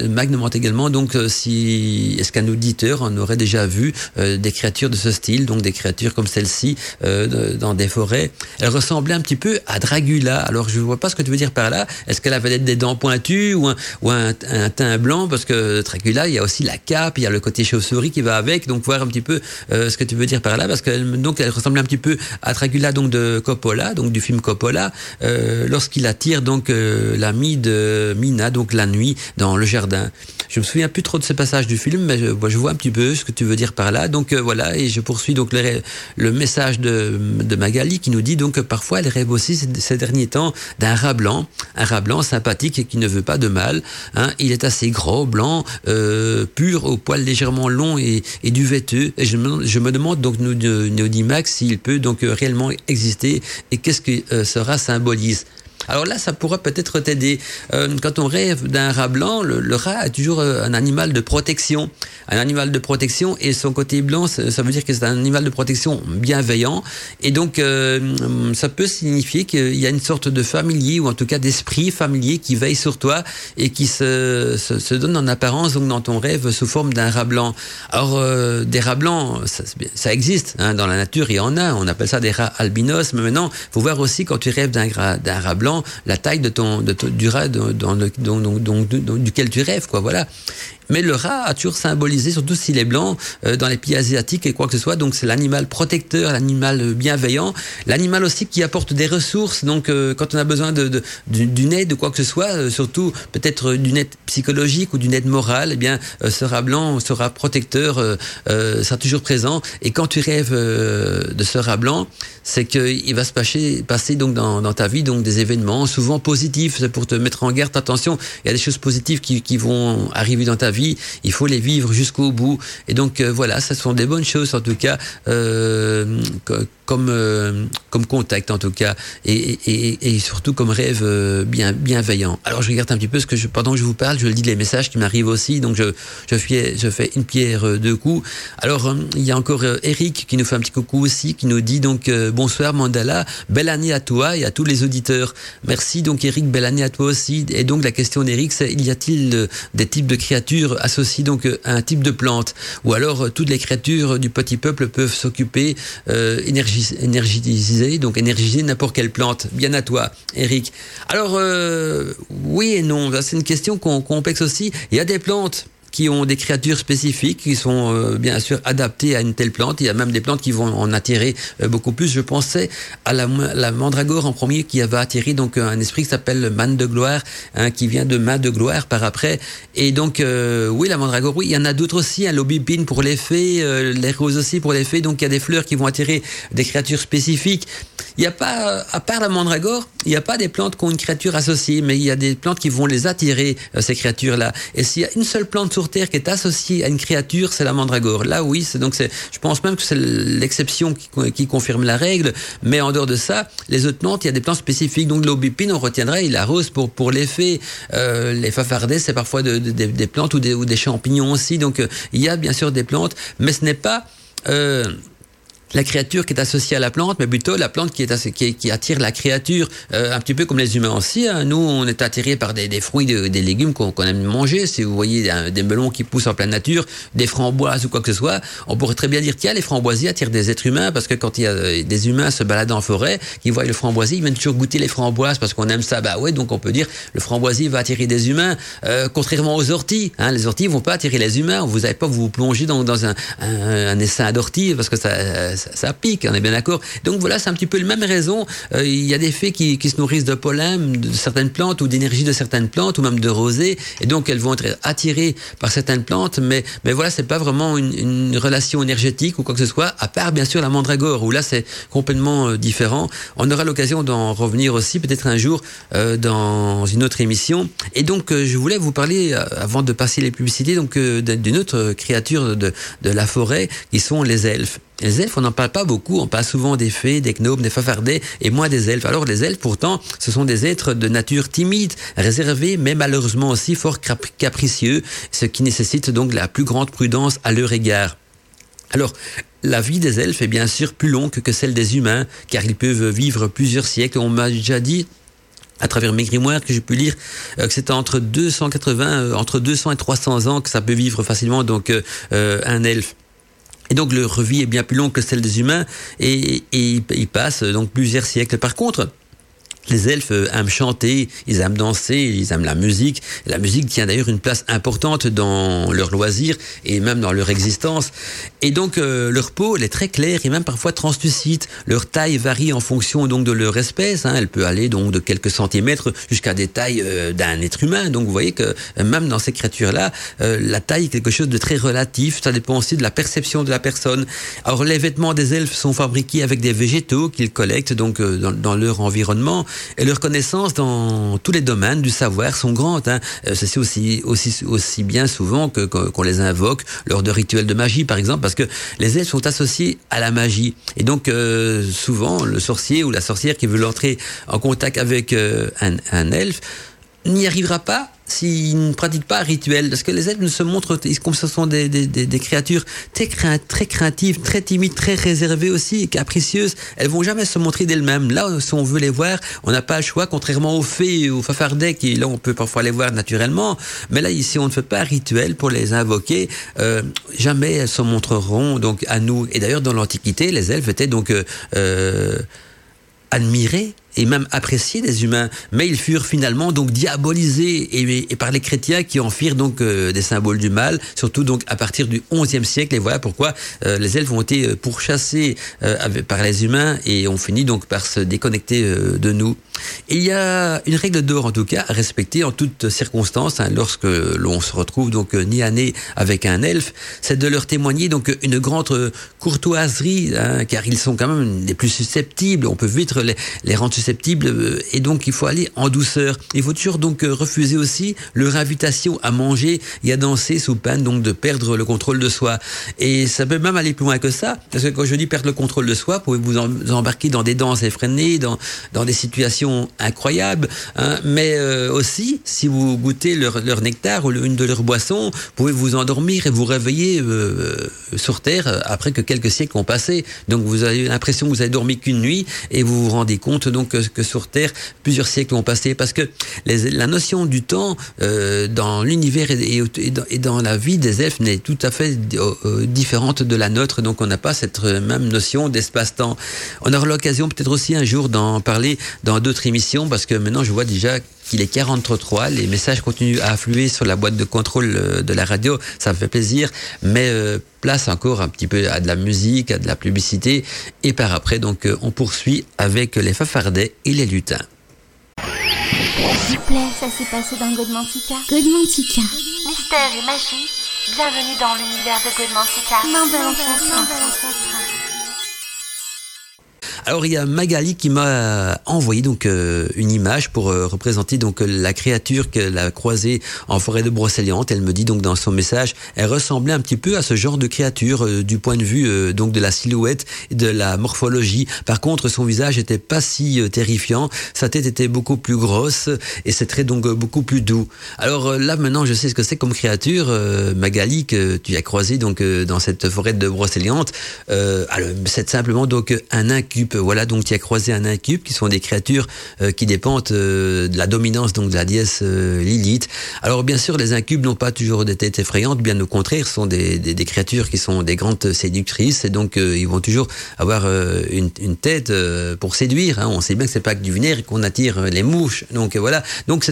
Mac demande également donc euh, si est-ce qu'un auditeur en aurait déjà vu euh, des créatures de ce style, donc des créatures comme celle-ci dans des forêts? Elle ressemblait un petit peu à Dragula. Alors je vois pas ce que tu veux dire par là Est-ce qu'elle avait des dents pointues ou un, ou un, teint blanc Parce que Dracula, il y a aussi la cape, il y a le côté chauve-souris qui va avec. Donc voir un petit peu euh, ce que tu veux dire par là, parce qu'elle donc elle ressemble un petit peu à Dracula donc de Coppola, donc du film Coppola, euh, lorsqu'il attire donc euh, l'ami de Mina, donc la nuit dans le jardin. Je me souviens plus trop de ce passage du film, mais je, vois un petit peu ce que tu veux dire par là. Donc voilà, et je poursuis donc le, le message de, de, Magali qui nous dit donc que parfois elle rêve aussi ces, ces derniers temps d'un rat blanc, un rat blanc sympathique et qui ne veut pas de mal. Hein. Il est assez gros, blanc, euh, pur, au poil légèrement long et, et duveteux. Et je me, demande donc, Max, s'il peut donc euh, réellement exister et qu'est-ce que euh, ce rat symbolise. Alors là, ça pourrait peut-être t'aider. Euh, quand on rêve d'un rat blanc, le, rat est toujours euh, un animal de protection. Un animal de protection et son côté blanc, ça, veut dire que c'est un animal de protection bienveillant. Et donc, euh, ça peut signifier qu'il y a une sorte de familier ou en tout cas d'esprit familier qui veille sur toi et qui se, donne en apparence donc dans ton rêve sous forme d'un rat blanc. Alors, des rats blancs, ça, ça existe hein, dans la nature, il y en a. On appelle ça des rats albinos. Mais maintenant, faut voir aussi quand tu rêves d'un rat blanc la taille de ton, de du rat dans, le, duquel tu rêves, quoi. Voilà. Mais le rat a toujours symbolisé, surtout s'il est blanc, euh, dans les pays asiatiques et quoi que ce soit. Donc c'est l'animal protecteur, l'animal bienveillant, l'animal aussi qui apporte des ressources. Donc euh, quand on a besoin de, d'une aide, de quoi que ce soit, euh, surtout peut-être d'une aide psychologique ou d'une aide morale, eh bien ce rat blanc sera protecteur, sera toujours présent. Et quand tu rêves de ce rat blanc, c'est qu'il va se passer, passer donc dans, dans, ta vie donc des événements souvent positifs. Pour te mettre en garde. Attention, il y a des choses positives qui, qui vont arriver dans ta vie il faut les vivre jusqu'au bout. Et donc voilà, ce sont des bonnes choses en tout cas comme comme contact en tout cas et, et, surtout comme rêve bien bienveillant. Alors je regarde un petit peu ce que je, pendant que je vous parle, je dis les messages qui m'arrivent aussi, donc je je fais je fais une pierre deux coups. Alors il y a encore Eric qui nous fait un petit coucou aussi, qui nous dit donc bonsoir Mandala, belle année à toi et à tous les auditeurs. Merci donc Eric, belle année à toi aussi. Et donc la question d'Eric, c'est y a-t-il euh, des types de créatures associées donc euh, à un type de plante? Ou alors euh, toutes les créatures du petit peuple peuvent s'occuper, euh, donc énergiser n'importe quelle plante Bien à toi, Eric. Alors oui et non, c'est une question complexe aussi. Il y a des plantes qui ont des créatures spécifiques, qui sont euh, bien sûr adaptées à une telle plante. Il y a même des plantes qui vont en attirer euh, beaucoup plus. Je pensais à la, mandragore en premier qui avait attiré donc un esprit qui s'appelle manne de gloire, hein, qui vient de main de gloire par après. Et donc euh, oui, la mandragore, oui, il y en a d'autres aussi, un hein, l'obipine pour les fées, les roses aussi pour les fées. Donc il y a des fleurs qui vont attirer des créatures spécifiques. Il n'y a pas, à part la mandragore, il n'y a pas des plantes qui ont une créature associée, mais il y a des plantes qui vont les attirer, ces créatures-là. Et s'il y a une seule plante terre qui est associé à une créature, c'est la mandragore. Là, oui, c'est donc c'est. Je pense même que c'est l'exception qui, confirme la règle. Mais en dehors de ça, les autres plantes, il y a des plantes spécifiques. Donc l'aubépine, on retiendrait, il arrose pour pour l'effet. Euh, les fafardets, c'est parfois de, de, des plantes ou des, ou des champignons aussi. Donc euh, il y a bien sûr des plantes, mais ce n'est pas euh, la créature qui est associée à la plante, mais plutôt la plante qui, est qui, qui attire la créature, euh, un petit peu comme les humains aussi. Hein. Nous, on est attirés par des, des fruits, des légumes qu'on aime manger. Si vous voyez des melons qui poussent en pleine nature, des framboises ou quoi que ce soit, on pourrait très bien dire tiens, les framboisiers attirent des êtres humains parce que quand il y a euh, des humains se baladant en forêt, qui voient le framboisier, ils viennent toujours goûter les framboises parce qu'on aime ça. Bah ouais, donc on peut dire le framboisier va attirer des humains, euh, contrairement aux orties. Hein. Les orties vont pas attirer les humains. Vous n'allez pas vous plonger dans, dans un, un, un essaim d'orties parce que ça, ça, pique. On est bien d'accord. Donc voilà, c'est un petit peu la même raison. Euh, il y a des fées qui, se nourrissent de pollen de certaines plantes ou d'énergie de certaines plantes ou même de rosée, et donc elles vont être attirées par certaines plantes. Mais mais voilà, c'est pas vraiment une, relation énergétique ou quoi que ce soit. À part bien sûr la mandragore où là c'est complètement euh, différent. On aura l'occasion d'en revenir aussi peut-être un jour euh, dans une autre émission. Et donc euh, je voulais vous parler avant de passer les publicités donc d'une autre créature de, de la forêt qui sont les elfes. Les elfes, on n'en parle pas beaucoup, on parle souvent des fées, des gnomes, des fafardets, et moins des elfes. Alors les elfes, pourtant, ce sont des êtres de nature timide, réservés, mais malheureusement aussi fort capricieux, ce qui nécessite donc la plus grande prudence à leur égard. Alors, la vie des elfes est bien sûr plus longue que celle des humains, car ils peuvent vivre plusieurs siècles. On m'a déjà dit à travers mes grimoires que j'ai pu lire euh, que c'était entre 280 euh, entre 200 et 300 ans que ça peut vivre facilement donc euh, un elfe et donc leur vie est bien plus longue que celle des humains et, et ils passent donc plusieurs siècles. Par contre, les elfes aiment chanter, ils aiment danser, ils aiment la musique. La musique tient d'ailleurs une place importante dans leur loisir et même dans leur existence. Et donc euh, leur peau, elle est très claire et même parfois translucide. Leur taille varie en fonction donc de leur espèce. Hein. Elle peut aller donc de quelques centimètres jusqu'à des tailles euh, d'un être humain. Donc vous voyez que euh, même dans ces créatures-là, euh, la taille est quelque chose de très relatif. Ça dépend aussi de la perception de la personne. Alors les vêtements des elfes sont fabriqués avec des végétaux qu'ils collectent donc dans leur environnement et leurs connaissances dans tous les domaines du savoir sont grandes. Hein. C'est aussi, aussi, aussi bien souvent que qu'on les invoque lors de rituels de magie, par exemple, parce que les elfes sont associés à la magie. Et donc, euh, souvent, le sorcier ou la sorcière qui veut entrer en contact avec euh, un, un elfe n'y arrivera pas s'ils ne pratiquent pas un rituel. Parce que les elfes ne se montrent, comme ce sont des, des, des, créatures très, très craintives, très timides, très réservées aussi, capricieuses, elles vont jamais se montrer d'elles-mêmes. Là, si on veut les voir, on n'a pas le choix, contrairement aux fées aux fafardets, qui là, on peut parfois les voir naturellement. Mais là, ici, on ne fait pas un rituel pour les invoquer. Euh, jamais elles se montreront donc à nous. Et d'ailleurs, dans l'Antiquité, les elfes étaient donc euh, euh, admirés et même appréciés des humains, mais ils furent finalement donc diabolisés et, par les chrétiens qui en firent donc euh, des symboles du mal, surtout donc à partir du XIe siècle. Et voilà pourquoi euh, les elfes ont été pourchassés euh, par les humains et ont fini donc par se déconnecter de nous. Il y a une règle d'or en tout cas à respecter en toutes circonstances hein, lorsque l'on se retrouve donc nez à nez avec un elfe, c'est de leur témoigner donc une grande courtoiserie, hein, car ils sont quand même les plus susceptibles. On peut vite les, les rendre euh, et donc il faut aller en douceur. Il faut toujours donc refuser aussi leur invitation à manger et à danser sous peine donc de perdre le contrôle de soi. Et ça peut même aller plus loin que ça, parce que quand je dis perdre le contrôle de soi, vous pouvez vous embarquer dans des danses effrénées, dans, dans des situations incroyables, hein, mais euh, aussi, si vous goûtez leur, nectar ou une de leurs boissons, vous pouvez vous endormir et vous réveiller euh, sur Terre après que quelques siècles ont passé. Donc vous avez l'impression que vous avez dormi qu'une nuit et vous vous rendez compte donc que, sur Terre, plusieurs siècles ont passé, parce que la notion du temps euh, dans l'univers et, dans la vie des elfes n'est tout à fait euh, différente de la nôtre, donc on n'a pas cette même notion d'espace-temps. On aura l'occasion peut-être aussi un jour d'en parler dans d'autres émissions, parce que maintenant je vois déjà qu'il est 43, les messages continuent à affluer sur la boîte de contrôle euh, de la radio, ça me fait plaisir, mais euh, place encore un petit peu à de la musique, à de la publicité, et par après, donc euh, on poursuit avec les fafardets et les lutins. S'il vous plaît, ça s'est passé dans Godmantica. Godmantica. Mystère et magie, bienvenue dans l'univers de Godmantica. Alors il y a Magali qui m'a envoyé donc euh, une image pour euh, représenter donc la créature qu'elle a croisée en forêt de Brocéliande. Elle me dit donc dans son message, elle ressemblait un petit peu à ce genre de créature euh, du point de vue donc de la silhouette et de la morphologie. Par contre, son visage était pas si terrifiant, sa tête était beaucoup plus grosse et ses traits donc beaucoup plus doux. Alors là maintenant, je sais ce que c'est comme créature Magali que tu as croisé donc dans cette forêt de Brocéliande. c'est simplement donc un incube voilà, donc tu as croisé un incube qui sont des créatures euh, qui dépendent euh, de la dominance donc de la déesse euh, Lilith. Alors bien sûr, les incubes n'ont pas toujours des têtes effrayantes, bien au contraire, ce sont des, des, créatures qui sont des grandes séductrices et donc ils vont toujours avoir une, une, tête pour séduire. Hein. On sait bien que c'est pas que du vinaigre qu'on attire les mouches. Donc voilà. Donc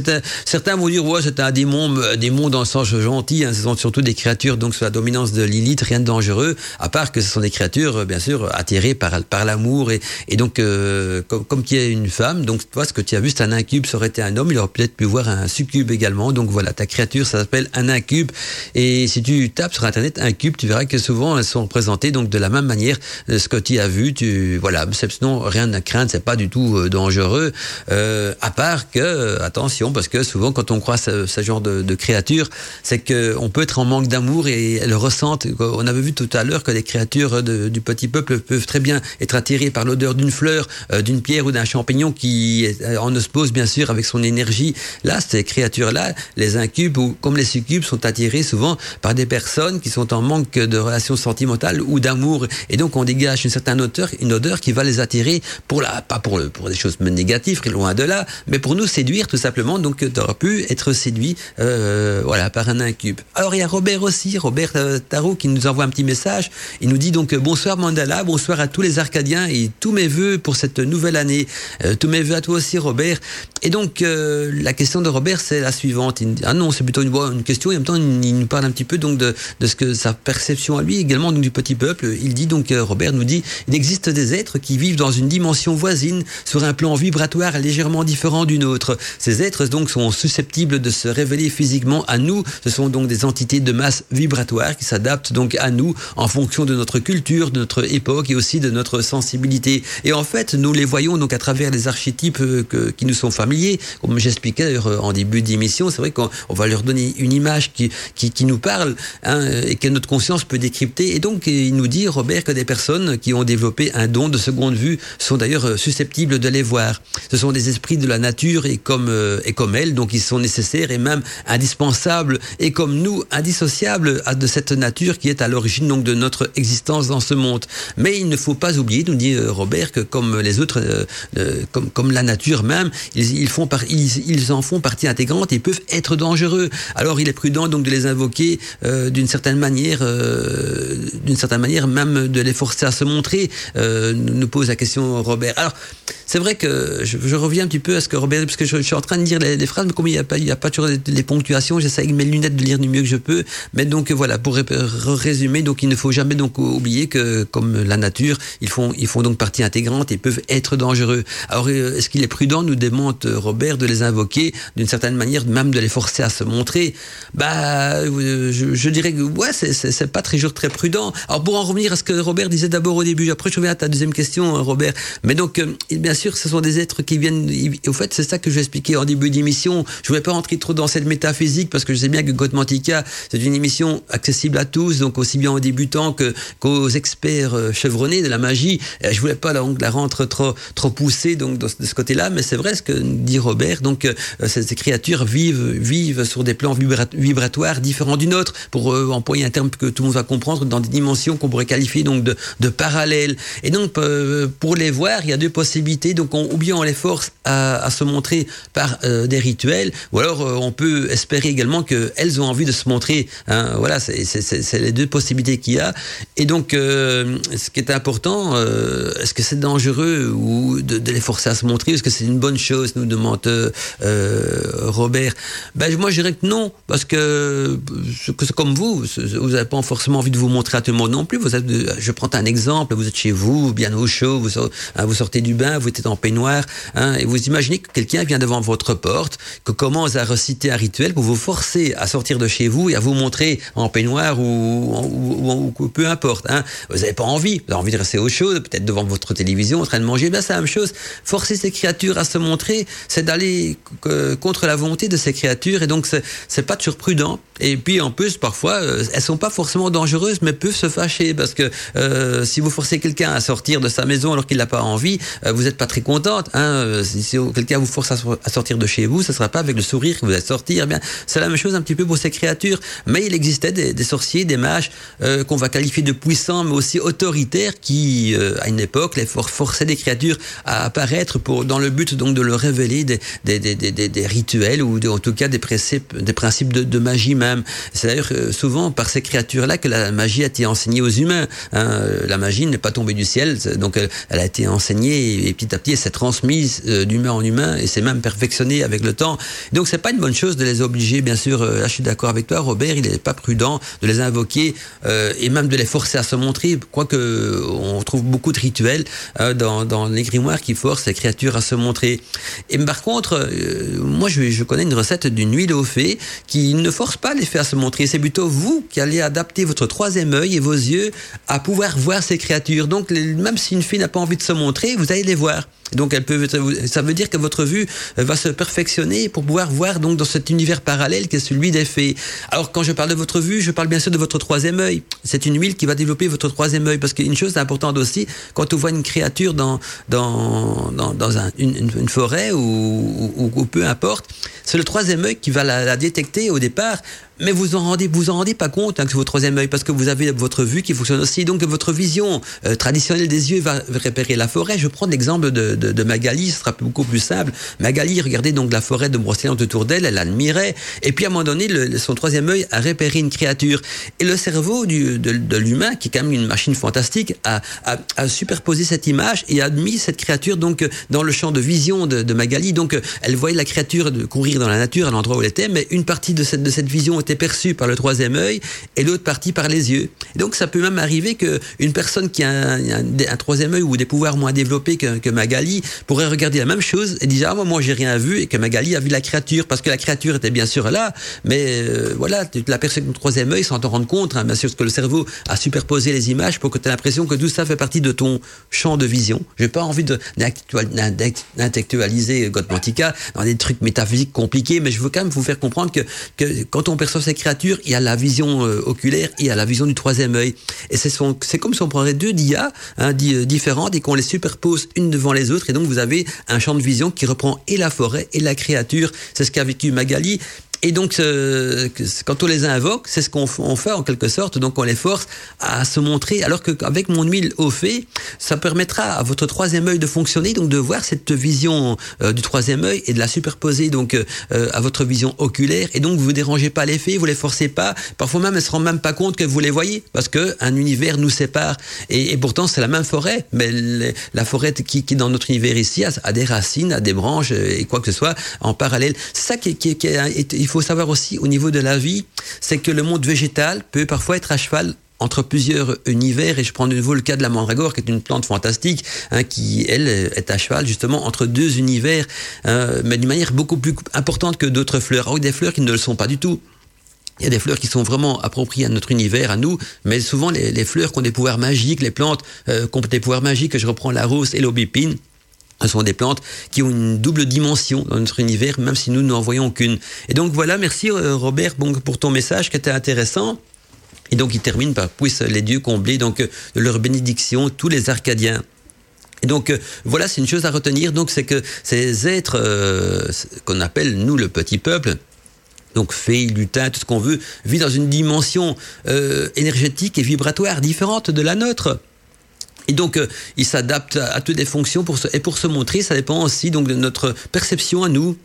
certains vont dire ouais c'est un démon, démon dans le sens gentil. Hein. Ce sont surtout des créatures donc sous la dominance de Lilith, rien de dangereux, à part que ce sont des créatures bien sûr attirées par par l'amour et donc, euh, comme, comme tu es une femme, donc toi, ce que tu as vu, c'est un incube, ça aurait été un homme, il aurait peut-être pu voir un succube également. Donc voilà, ta créature, ça s'appelle un incube. Et si tu tapes sur Internet incube, tu verras que souvent, elles sont représentées donc de la même manière. Ce que tu as vu, tu, voilà, sinon, rien à craindre, c'est pas du tout euh, dangereux. Euh, à part que, attention, parce que souvent, quand on croit ce, genre de, créature, c'est qu'on peut être en manque d'amour et elles ressentent. On avait vu tout à l'heure que les créatures du petit peuple peuvent très bien être attirées par l'odeur d'une fleur, euh, d'une pierre ou d'un champignon qui est euh, en osmose bien sûr avec son énergie. Là, ces créatures-là, les incubes ou comme les succubes sont attirés souvent par des personnes qui sont en manque de relations sentimentales ou d'amour et donc on dégage une certaine odeur, une odeur qui va les attirer pour la pas pour le, pour des choses négatives, loin de là, mais pour nous séduire tout simplement. Donc tu aurais pu être séduit euh, voilà par un incube. Alors il y a Robert aussi, Robert Tarot qui nous envoie un petit message. Il nous dit donc bonsoir Mandala, bonsoir à tous les Arcadiens et tous mes voeux pour cette nouvelle année. Euh, tous mes voeux à toi aussi, Robert. Et donc, euh, la question de Robert, c'est la suivante. Ah non, c'est plutôt une, question. Et en même temps, il, il, nous parle un petit peu donc de, ce que sa perception à lui, également du petit peuple. Il dit donc, euh, Robert nous dit, il existe des êtres qui vivent dans une dimension voisine, sur un plan vibratoire légèrement différent d'une autre. Ces êtres donc sont susceptibles de se révéler physiquement à nous. Ce sont donc des entités de masse vibratoire qui s'adaptent donc à nous en fonction de notre culture, de notre époque et aussi de notre sensibilité. Et en fait, nous les voyons donc à travers les archétypes que, qui nous sont familiers. Comme j'expliquais d'ailleurs en début d'émission, c'est vrai qu'on va leur donner une image qui, qui, nous parle hein, et que notre conscience peut décrypter. Et donc, il nous dit, Robert, que des personnes qui ont développé un don de seconde vue sont d'ailleurs susceptibles de les voir. Ce sont des esprits de la nature et comme, et comme elles, donc ils sont nécessaires et même indispensables et comme nous, indissociables de cette nature qui est à l'origine donc de notre existence dans ce monde. Mais il ne faut pas oublier, nous dit Robert, que comme les autres, euh, comme, comme la nature même, ils, font par, ils, ils, en font partie intégrante et peuvent être dangereux. Alors il est prudent donc de les invoquer euh, d'une certaine manière, euh, d'une certaine manière même de les forcer à se montrer. nous pose la question Robert. Alors c'est vrai que je, reviens un petit peu à ce que Robert, parce que je, suis en train de dire les, phrases, mais comme il n'y a pas, toujours les, ponctuations, j'essaie avec mes lunettes de lire du mieux que je peux. Mais donc voilà, pour résumer, donc il ne faut jamais donc oublier que comme la nature, ils font, ils font donc partie intégrante et peuvent être dangereux. Alors euh, est-ce qu'il est prudent, nous démonte Robert, de les invoquer d'une certaine manière, même de les forcer à se montrer? Bah, euh, je, dirais que ouais, c'est pas très très prudent. Alors pour en revenir à ce que Robert disait d'abord au début, après je reviens à ta deuxième question, hein, Robert. Mais donc, euh, bien sûr, ce sont des êtres qui viennent. Au fait, c'est ça que je expliquer en début d'émission. Je voulais pas rentrer trop dans cette métaphysique parce que je sais bien que Godmantica, c'est une émission accessible à tous, donc aussi bien aux débutants que qu'aux experts euh, chevronnés de la magie. Je voulais pas la, rendre trop trop poussée donc de ce côté-là, mais c'est vrai ce que dit Robert. Donc, euh, ces, créatures vivent vivent sur des plans vibratoires différents du nôtre. Pour employer un terme que tout le monde va comprendre, dans des dimensions qu'on pourrait qualifier donc de, de parallèles. Et donc, pour les voir, il y a deux possibilités. Donc, on, ou bien on les force à, se montrer par euh, des rituels, ou alors euh, on peut espérer également qu'elles ont envie de se montrer. Hein. Voilà, c'est les deux possibilités qu'il y a. Et donc, euh, ce qui est important, est-ce que c'est dangereux ou de, de, les forcer à se montrer? Est-ce que c'est une bonne chose nous demande Robert? Ben, moi, je dirais que non, parce que, que c'est comme vous, vous n'avez pas forcément envie de vous montrer à tout le monde non plus. Vous êtes, je prends un exemple, vous êtes chez vous, bien au chaud, vous, hein, vous sortez du bain, vous en peignoir, hein, et vous imaginez que quelqu'un vient devant votre porte, que commence à reciter un rituel pour vous forcer à sortir de chez vous et à vous montrer en peignoir ou, ou, peu importe. Hein. Vous n'avez pas envie, vous avez envie de rester au chaud, peut-être devant votre télévision en train de manger, ben c'est la même chose. Forcer ces créatures à se montrer, c'est d'aller contre la volonté de ces créatures, et donc c'est pas toujours prudent. Et puis en plus, parfois, euh, elles sont pas forcément dangereuses, mais peuvent se fâcher parce que euh, si vous forcez quelqu'un à sortir de sa maison alors qu'il n'a pas envie, euh, vous n'êtes pas très contente. Hein. Euh, si, quelqu'un vous force à, sortir de chez vous, ce sera pas avec le sourire que vous allez sortir. Eh bien, c'est la même chose un petit peu pour ces créatures. Mais il existait des, sorciers, des mages qu'on va qualifier de puissants, mais aussi autoritaires, qui à une époque les forçaient des créatures à apparaître pour dans le but donc de leur révéler des, rituels ou en tout cas des principes, de, magie même. C'est d'ailleurs souvent par ces créatures-là que la magie a été enseignée aux humains. Hein. La magie n'est pas tombée du ciel, donc elle, a été enseignée et, petit à elle s'est transmise euh, d'humain en humain et s'est même perfectionnée avec le temps. Donc c'est pas une bonne chose de les obliger, bien sûr. Euh, là, je suis d'accord avec toi, Robert. Il n'est pas prudent de les invoquer euh, et même de les forcer à se montrer. Quoique on trouve beaucoup de rituels dans, les grimoires qui forcent les créatures à se montrer. Et par contre, moi je, connais une recette d'une huile au fée qui ne force pas les fées à se montrer. C'est plutôt vous qui allez adapter votre troisième œil et vos yeux à pouvoir voir ces créatures. Donc, même si une fille n'a pas envie de se montrer, vous allez les voir. Donc, elle peut, ça veut dire que votre vue va se perfectionner pour pouvoir voir donc dans cet univers parallèle qui est celui des fées. Alors, quand je parle de votre vue, je parle bien sûr de votre troisième œil. C'est une huile qui va développer votre troisième œil parce qu'une chose importante aussi, quand on voit une créature dans dans dans, dans un, une, forêt ou, peu importe, c'est le troisième œil qui va la détecter au départ mais vous en rendez vous en rendez pas compte hein, que c'est votre troisième œil parce que vous avez votre vue qui fonctionne aussi donc votre vision euh, traditionnelle des yeux va repérer la forêt. Je prends l'exemple de, de, de, Magali ce sera beaucoup plus simple. Magali regardait donc la forêt de Brocéliande autour d'elle elle admirait. Et puis à un moment donné le, son troisième œil a repéré une créature. Et le cerveau du, de, de l'humain qui est quand même une machine fantastique a, a, a, superposé cette image et a mis cette créature donc dans le champ de vision de, Magali. Donc elle voyait la créature courir dans la nature à l'endroit où elle était mais une partie de cette, de cette vision perçu par le troisième œil et l'autre partie par les yeux. donc ça peut même arriver que une personne qui a un, troisième œil ou des pouvoirs moins développés que, que Magali pourrait regarder la même chose et dire ah moi, moi j'ai rien vu et que Magali a vu la créature parce que la créature était bien sûr là, mais euh, voilà la personne avec le troisième œil sans t'en rendre compte, hein, bien sûr parce que le cerveau a superposé les images pour que tu aies l'impression que tout ça fait partie de ton champ de vision. J'ai pas envie d'intellectualiser Godmantica dans des trucs métaphysiques compliqués, mais je veux quand même vous faire comprendre que, que quand on perçoit ces créatures, il y a la vision euh, oculaire, il y a la vision du troisième œil. Et c'est comme si on prendrait deux dia hein, euh, différentes et qu'on les superpose une devant les autres. Et donc vous avez un champ de vision qui reprend et la forêt et la créature. C'est ce qu'a vécu Magali. Et donc, euh, quand on les invoque, c'est ce qu'on fait en quelque sorte. Donc, on les force à se montrer. Alors qu'avec mon huile au fait, ça permettra à votre troisième œil de fonctionner, donc de voir cette vision euh, du troisième œil et de la superposer donc euh, à votre vision oculaire. Et donc, vous ne dérangez pas l'effet, vous les forcez pas. Parfois même, elles se rendent même pas compte que vous les voyez, parce que un univers nous sépare. Et, pourtant, c'est la même forêt, mais la forêt qui, qui dans notre univers ici a, des racines, a des branches et quoi que ce soit en parallèle. C'est ça qui est il faut savoir aussi au niveau de la vie, c'est que le monde végétal peut parfois être à cheval entre plusieurs univers, et je prends de nouveau le cas de la mandragore, qui est une plante fantastique, hein, qui, elle, est à cheval justement entre deux univers, euh, mais d'une manière beaucoup plus importante que d'autres fleurs. Alors, des fleurs qui ne le sont pas du tout. Il y a des fleurs qui sont vraiment appropriées à notre univers, à nous, mais souvent les, fleurs qui ont des pouvoirs magiques, les plantes euh, qui ont des pouvoirs magiques, je reprends la rose et l'aubépine, ce sont des plantes qui ont une double dimension dans notre univers, même si nous n'en voyons qu'une. Et donc voilà, merci euh, Robert pour ton message qui était intéressant. Et donc il termine par puissent les dieux combler donc de leur bénédiction tous les Arcadiens. Et donc euh, voilà, c'est une chose à retenir. Donc c'est que ces êtres euh, qu'on appelle nous le petit peuple, donc fées, lutins, tout ce qu'on veut, vit dans une dimension énergétique et vibratoire différente de la nôtre. Et donc, euh, il s'adapte à, toutes les fonctions et pour se montrer, ça dépend aussi donc de notre perception à nous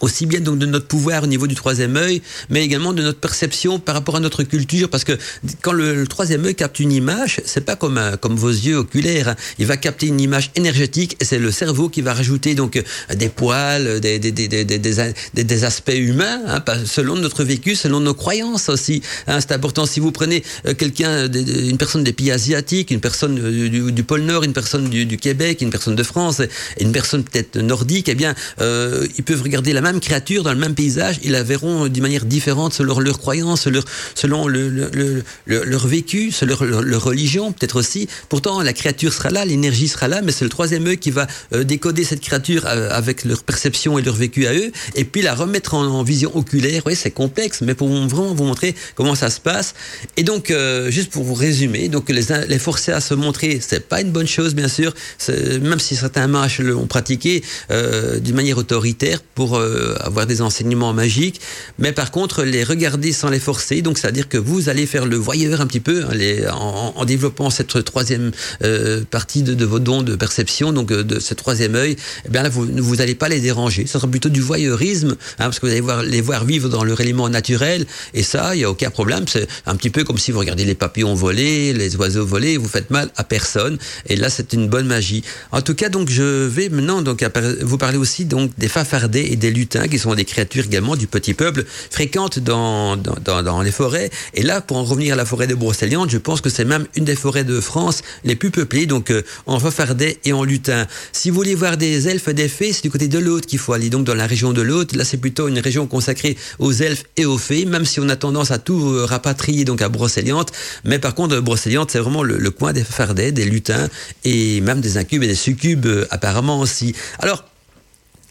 aussi bien donc de notre pouvoir au niveau du troisième œil, mais également de notre perception par rapport à notre culture, parce que quand le, troisième œil capte une image, c'est pas comme euh, comme vos yeux oculaires, hein. il va capter une image énergétique et c'est le cerveau qui va rajouter donc euh, des poils, des des, des, des, des, des aspects humains, hein, selon notre vécu, selon nos croyances aussi. Hein, c'est important si vous prenez euh, quelqu'un, une personne des pays asiatiques, une personne du, du pôle Nord, une personne du, du, Québec, une personne de France, une personne peut-être nordique, eh bien, euh, ils peuvent regarder la même même créature, dans le même paysage, ils la verront d'une manière différente selon leurs croyances, selon le, le, leur vécu, selon leur, religion, peut-être aussi. Pourtant, la créature sera là, l'énergie sera là, mais c'est le troisième œil qui va euh, décoder cette créature euh, avec leur perception et leur vécu à eux, et puis la remettre en, vision oculaire. Oui, c'est complexe, mais pour vraiment vous montrer comment ça se passe. Et donc, euh, juste pour vous résumer, donc les, forcer à se montrer, c'est pas une bonne chose, bien sûr, même si certains mâches l'ont pratiqué d'une manière autoritaire pour euh, avoir des enseignements magiques, mais par contre les regarder sans les forcer. Donc c'est-à-dire que vous allez faire le voyeur un petit peu hein, en, développant cette troisième euh, partie de, vos dons de perception, donc euh, de ce troisième œil. Eh bien là vous vous n'allez pas les déranger. Ce sera plutôt du voyeurisme, hein, parce que vous allez voir, les voir vivre dans leur élément naturel. Et ça, il n'y a aucun problème. C'est un petit peu comme si vous regardez les papillons voler, les oiseaux voler, vous faites mal à personne. Et là, c'est une bonne magie. En tout cas, donc je vais maintenant donc vous parler aussi donc des fafardets et des lutins qui sont des créatures également du petit peuple, fréquentes dans, dans, les forêts. Et là, pour en revenir à la forêt de Brocéliande, je pense que c'est même une des forêts de France les plus peuplées, donc euh, en fafardet et en lutin. Si vous voulez voir des elfes, des fées, c'est du côté de l'Aude qu'il faut aller, donc dans la région de l'Aude. Là, c'est plutôt une région consacrée aux elfes et aux fées, même si on a tendance à tout euh, rapatrier donc à Brocéliande. Mais par contre, Brocéliande, c'est vraiment le, coin des fafardets, des lutins et même des incubes et des succubes euh, apparemment aussi. Alors,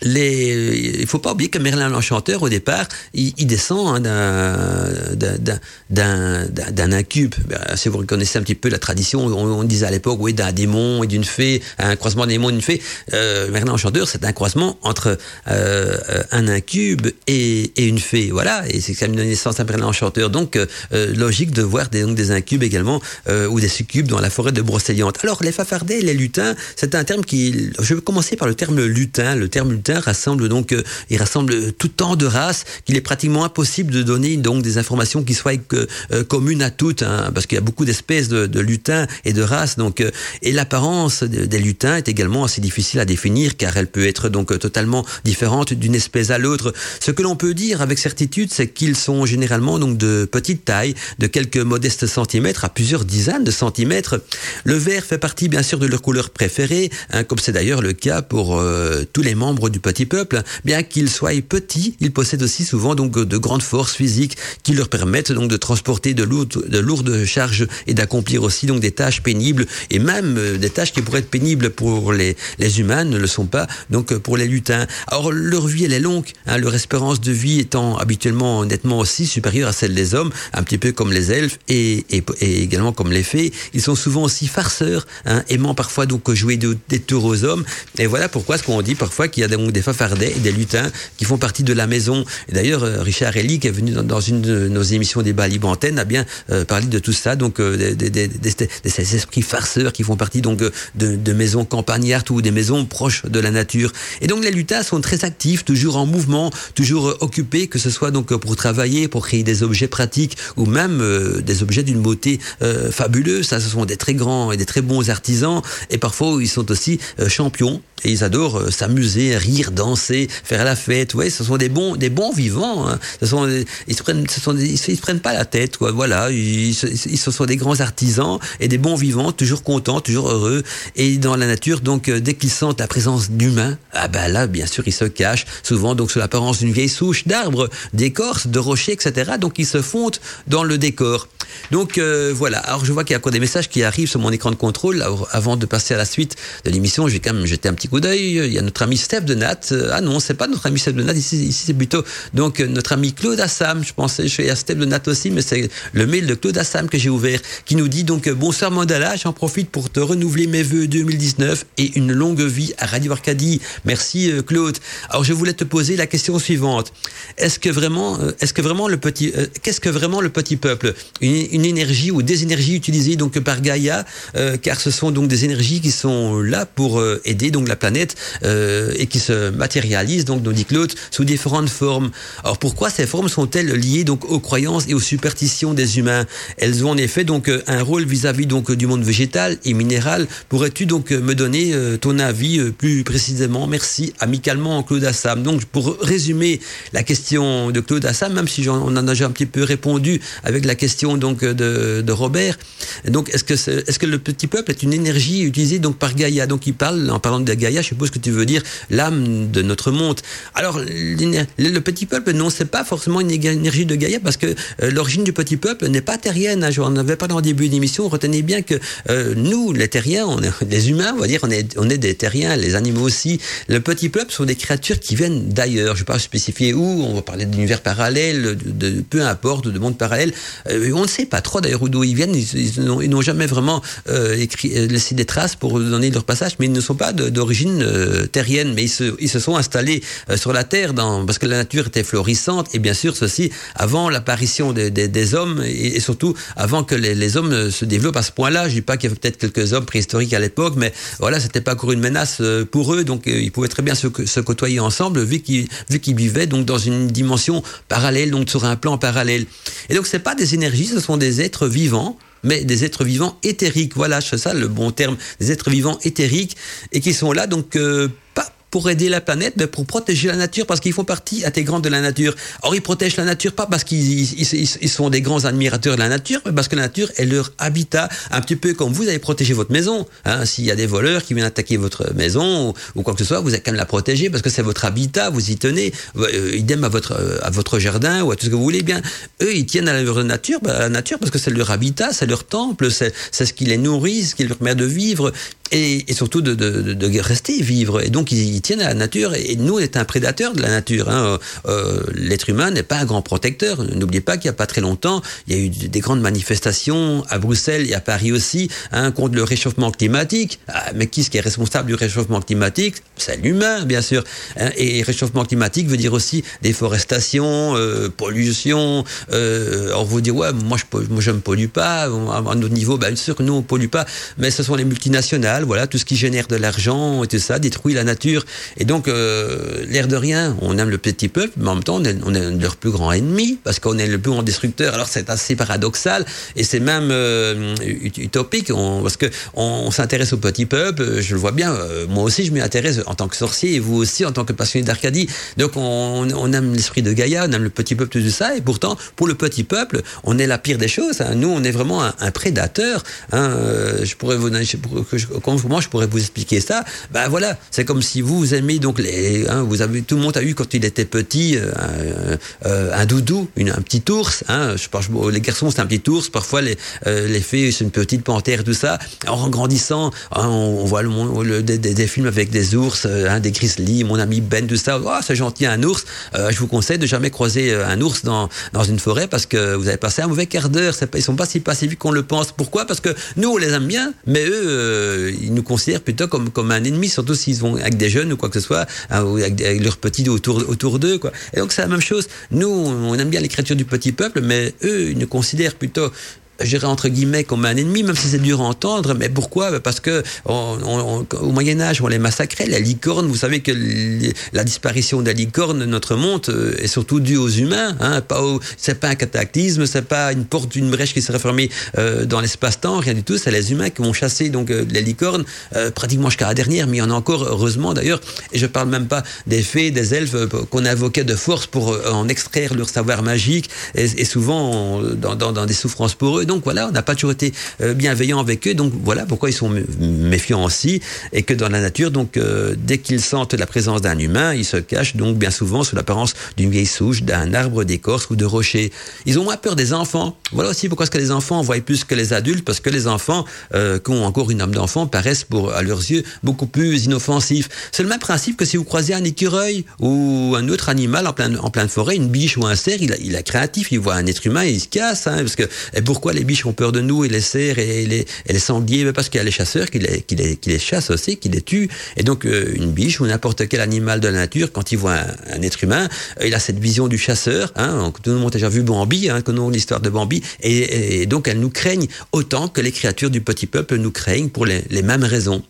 les, il faut pas oublier que Merlin l'Enchanteur, au départ, il, il descend hein, d'un incube. Si vous reconnaissez un petit peu la tradition, on, disait à l'époque, oui, d'un démon et d'une fée, un croisement d'un démon et d'une fée. Euh, Merlin l'Enchanteur, c'est un croisement entre euh, un incube et, et, une fée. Voilà, et c'est ça donne naissance à Merlin l'Enchanteur. Donc, euh, logique de voir des, donc, des incubes également, euh, ou des succubes dans la forêt de Brocéliande. Alors, les fafardets, les lutins, c'est un terme qui... Je vais commencer par le terme lutin. Le terme lutin, rassemble donc, euh, il rassemble tout tant de races qu'il est pratiquement impossible de donner donc des informations qui soient euh, communes à toutes, hein, parce qu'il y a beaucoup d'espèces de, lutins et de races. Donc, euh, et l'apparence des lutins est également assez difficile à définir, car elle peut être donc totalement différente d'une espèce à l'autre. Ce que l'on peut dire avec certitude, c'est qu'ils sont généralement donc de petite taille, de quelques modestes centimètres à plusieurs dizaines de centimètres. Le vert fait partie bien sûr de leur couleur préférée, hein, comme c'est d'ailleurs le cas pour tous les membres du petit peuple, bien qu'ils soient petits, ils possèdent aussi souvent donc de grandes forces physiques qui leur permettent donc de transporter de lourdes, de lourdes charges et d'accomplir aussi donc des tâches pénibles et même euh, des tâches qui pourraient être pénibles pour les, humains ne le sont pas donc pour les lutins. Alors leur vie elle est longue, hein, leur espérance de vie étant habituellement nettement aussi supérieure à celle des hommes, un petit peu comme les elfes et, et, également comme les fées. Ils sont souvent aussi farceurs, hein, aimant parfois donc jouer des tours aux hommes. Et voilà pourquoi ce qu'on dit parfois qu'il y a des des fafardets et des lutins qui font partie de la maison. Et d'ailleurs, Richard Ellie, qui est venu dans, une de nos émissions débat libre antenne, a bien parlé de tout ça, donc des, des, esprits farceurs qui font partie donc de, de maisons campagnardes ou des maisons proches de la nature. Et donc les lutins sont très actifs, toujours en mouvement, toujours occupés, que ce soit donc pour travailler, pour créer des objets pratiques ou même des objets d'une beauté fabuleuse. Ça, ce sont des très grands et des très bons artisans. Et parfois, ils sont aussi champions et ils adorent euh, s'amuser, rire, danser, faire la fête. Ouais, ce sont des bons, des bons vivants. Hein. Ce sont, ils se prennent, ce sont ils, se, prennent pas la tête. Quoi. Voilà, ils, ils, sont des grands artisans et des bons vivants, toujours contents, toujours heureux. Et dans la nature, donc euh, dès qu'ils sentent la présence d'humains, ah ben là, bien sûr, ils se cachent. Souvent, donc sous l'apparence d'une vieille souche d'arbres, d'écorces, de rochers, etc. Donc ils se fondent dans le décor. Donc euh, voilà. Alors je vois qu'il y a encore des messages qui arrivent sur mon écran de contrôle. avant de passer à la suite de l'émission, je vais quand même jeter un petit Il y a notre ami Steph de Nat. Euh, ah non, c'est pas notre ami Steph de Nat. Ici, c'est plutôt donc euh, notre ami Claude Assam. Je pensais, à Steph de Nat aussi, mais c'est le mail de Claude Assam que j'ai ouvert qui nous dit donc bonsoir Mandala. J'en profite pour te renouveler mes vœux 2019 et une longue vie à Radio Arcadie. Merci Claude. Alors je voulais te poser la question suivante. Est-ce que vraiment, est-ce que vraiment le petit, qu'est-ce que vraiment le petit peuple? Une, énergie ou des énergies utilisées donc par Gaïa, car ce sont donc des énergies qui sont là pour aider donc la planète euh, et qui se matérialisent, donc, nous dit Claude, sous différentes formes. Alors pourquoi ces formes sont-elles liées donc aux croyances et aux superstitions des humains? Elles ont en effet donc euh, un rôle vis-à-vis donc du monde végétal et minéral. Pourrais-tu donc me donner euh, ton avis plus précisément? Merci amicalement Claude Assam. Donc pour résumer la question de Claude Assam, même si on en a déjà un petit peu répondu avec la question donc de, de Robert. Donc est-ce que est-ce que le petit peuple est une énergie utilisée donc par Gaïa? Donc il parle en parlant de Gaïa, je suppose que tu veux dire l'âme de notre monde. Alors, le petit peuple, non, c'est pas forcément une énergie de Gaïa parce que euh, l'origine du petit peuple n'est pas terrienne. Hein. Je n'en avais dans le début d'émission. Retenez bien que euh, nous, les terriens, on est, les humains, on va dire, on est, des terriens, les animaux aussi. Le petit peuple sont des créatures qui viennent d'ailleurs. Je ne vais pas spécifier où. On va parler d'univers parallèle, peu importe, de monde parallèle. Euh, on ne sait pas trop d'ailleurs d'où ils viennent. Ils, n'ont jamais vraiment laissé des traces pour donner leur passage, mais ils ne sont pas d'origine euh, terrienne, mais ils se, ils se sont installés euh, sur la Terre parce que la nature était florissante, et bien sûr ceci avant l'apparition des, hommes, et, surtout avant que les, les, hommes se développent à ce point-là. Je dis pas qu'il y avait peut-être quelques hommes préhistoriques à l'époque, mais voilà, c'était pas encore une menace euh, pour eux, donc ils pouvaient très bien se, se côtoyer ensemble, vu qu'ils qu'ils vivaient donc dans une dimension parallèle, donc sur un plan parallèle. Et donc c'est pas des énergies, ce sont des êtres vivants mais des êtres vivants éthériques. Voilà, c'est ça le bon terme, des êtres vivants éthériques et qui sont là donc euh, pour aider la planète, mais pour protéger la nature, parce qu'ils font partie intégrante de la nature. Or, ils protègent la nature pas parce qu'ils ils, sont des grands admirateurs de la nature, mais parce que la nature est leur habitat, un petit peu comme vous avez protégé votre maison. Hein. S'il y a des voleurs qui viennent attaquer votre maison ou, quoi que ce soit, vous avez quand même la protéger parce que c'est votre habitat, vous y tenez. Euh, idem à votre, euh, à votre jardin ou à tout ce que vous voulez bien. Eux, ils tiennent à leur nature, bah, à la nature parce que c'est leur habitat, c'est leur temple, c'est ce qui les nourrit, ce qui leur permet de vivre et, surtout de, rester vivre. Et donc ils, tiennent à la nature. Et, nous, on est un prédateur de la nature. Hein. Euh, L'être humain n'est pas un grand protecteur. N'oubliez pas qu'il n'y a pas très longtemps, il y a eu des grandes manifestations à Bruxelles et à Paris aussi hein, contre le réchauffement climatique. Ah, mais qui est responsable du réchauffement climatique? C'est l'humain, bien sûr. Hein. Et réchauffement climatique veut dire aussi déforestation, euh, pollution. Euh, on vous dit ouais, moi je, moi je me pollue pas. À notre niveau, bien sûr nous on pollue pas, mais ce sont les multinationales voilà, tout ce qui génère de l'argent et tout ça détruit la nature. Et donc, euh, l'air de rien, on aime le petit peuple, mais en même temps, on est, leur plus grand ennemi parce qu'on est le plus grand destructeur. Alors, c'est assez paradoxal et c'est même euh, utopique parce que on, s'intéresse au petit peuple. Je le vois bien. Euh, moi aussi, je m'y intéresse en tant que sorcier et vous aussi en tant que passionné d'Arcadie. Donc, on, aime l'esprit de Gaïa, on aime le petit peuple, tout ça. Et pourtant, pour le petit peuple, on est la pire des choses. Hein. Nous, on est vraiment un, prédateur. Hein. Je pourrais vous, je pourrais vous expliquer ça Ben voilà, c'est comme si vous aimez donc les, hein, vous avez tout le monde a eu quand il était petit euh, euh, un doudou, un petit ours. Hein, je pense, les garçons c'est un petit ours, parfois les euh, les filles c'est une petite panthère, tout ça. En grandissant, hein, on, voit le, des, films avec des ours, hein, des grizzlies, mon ami Ben, tout ça. Oh, c'est gentil un ours. je vous conseille de jamais croiser un ours dans dans une forêt parce que vous avez passé un mauvais quart d'heure. Ils sont pas si pacifiques qu'on le pense. Pourquoi? Parce que nous on les aime bien, mais eux ils nous considèrent plutôt comme, comme un ennemi, surtout s'ils vont avec des jeunes ou quoi que ce soit, hein, ou avec, leurs petits autour, autour d'eux. Quoi. Et donc c'est la même chose. Nous, on aime bien l'écriture du petit peuple, mais eux, ils nous considèrent plutôt dirais entre guillemets comme un ennemi, même si c'est dur à entendre. Mais pourquoi? Parce que au Moyen Âge, on les massacrait. La licorne, vous savez que la disparition des licornes de notre monde euh, est surtout due aux humains. Hein, pas c'est pas un cataclysme, c'est pas une porte, une brèche qui serait fermée euh, dans l'espace-temps, rien du tout. C'est les humains qui vont chasser donc euh, les licornes euh, pratiquement jusqu'à la dernière, mais il y en a encore heureusement d'ailleurs. Et je parle même pas des fées, des elfes qu'on invoquait de force pour en extraire leur savoir magique et, souvent dans des souffrances pour eux donc voilà, on n'a pas toujours été euh, bienveillant avec eux. Donc voilà pourquoi ils sont méfiants aussi. Et que dans la nature, donc euh, dès qu'ils sentent la présence d'un humain, ils se cachent donc bien souvent sous l'apparence d'une vieille souche, d'un arbre d'écorce ou de rocher. Ils ont moins peur des enfants. Voilà aussi pourquoi est-ce que les enfants voient plus que les adultes, parce que les enfants euh, qui ont encore une âme d'enfant paraissent pour à leurs yeux beaucoup plus inoffensifs. C'est le même principe que si vous croisez un écureuil ou un autre animal en pleine en forêt, une biche ou un cerf, il, est créatif, il voit un être humain, il se casse, hein, parce que et pourquoi les biches ont peur de nous et les cerfs et les, les sangliers Parce qu'il y a les chasseurs qui les, les, les chassent aussi, qui les tuent. Et donc euh, une biche ou n'importe quel animal de la nature, quand il voit un, être humain, euh, il a cette vision du chasseur. Hein, tout le monde a déjà vu Bambi, hein, l'histoire de Bambi, et, donc elles nous craignent autant que les créatures du petit peuple nous craignent pour les, les mêmes raisons.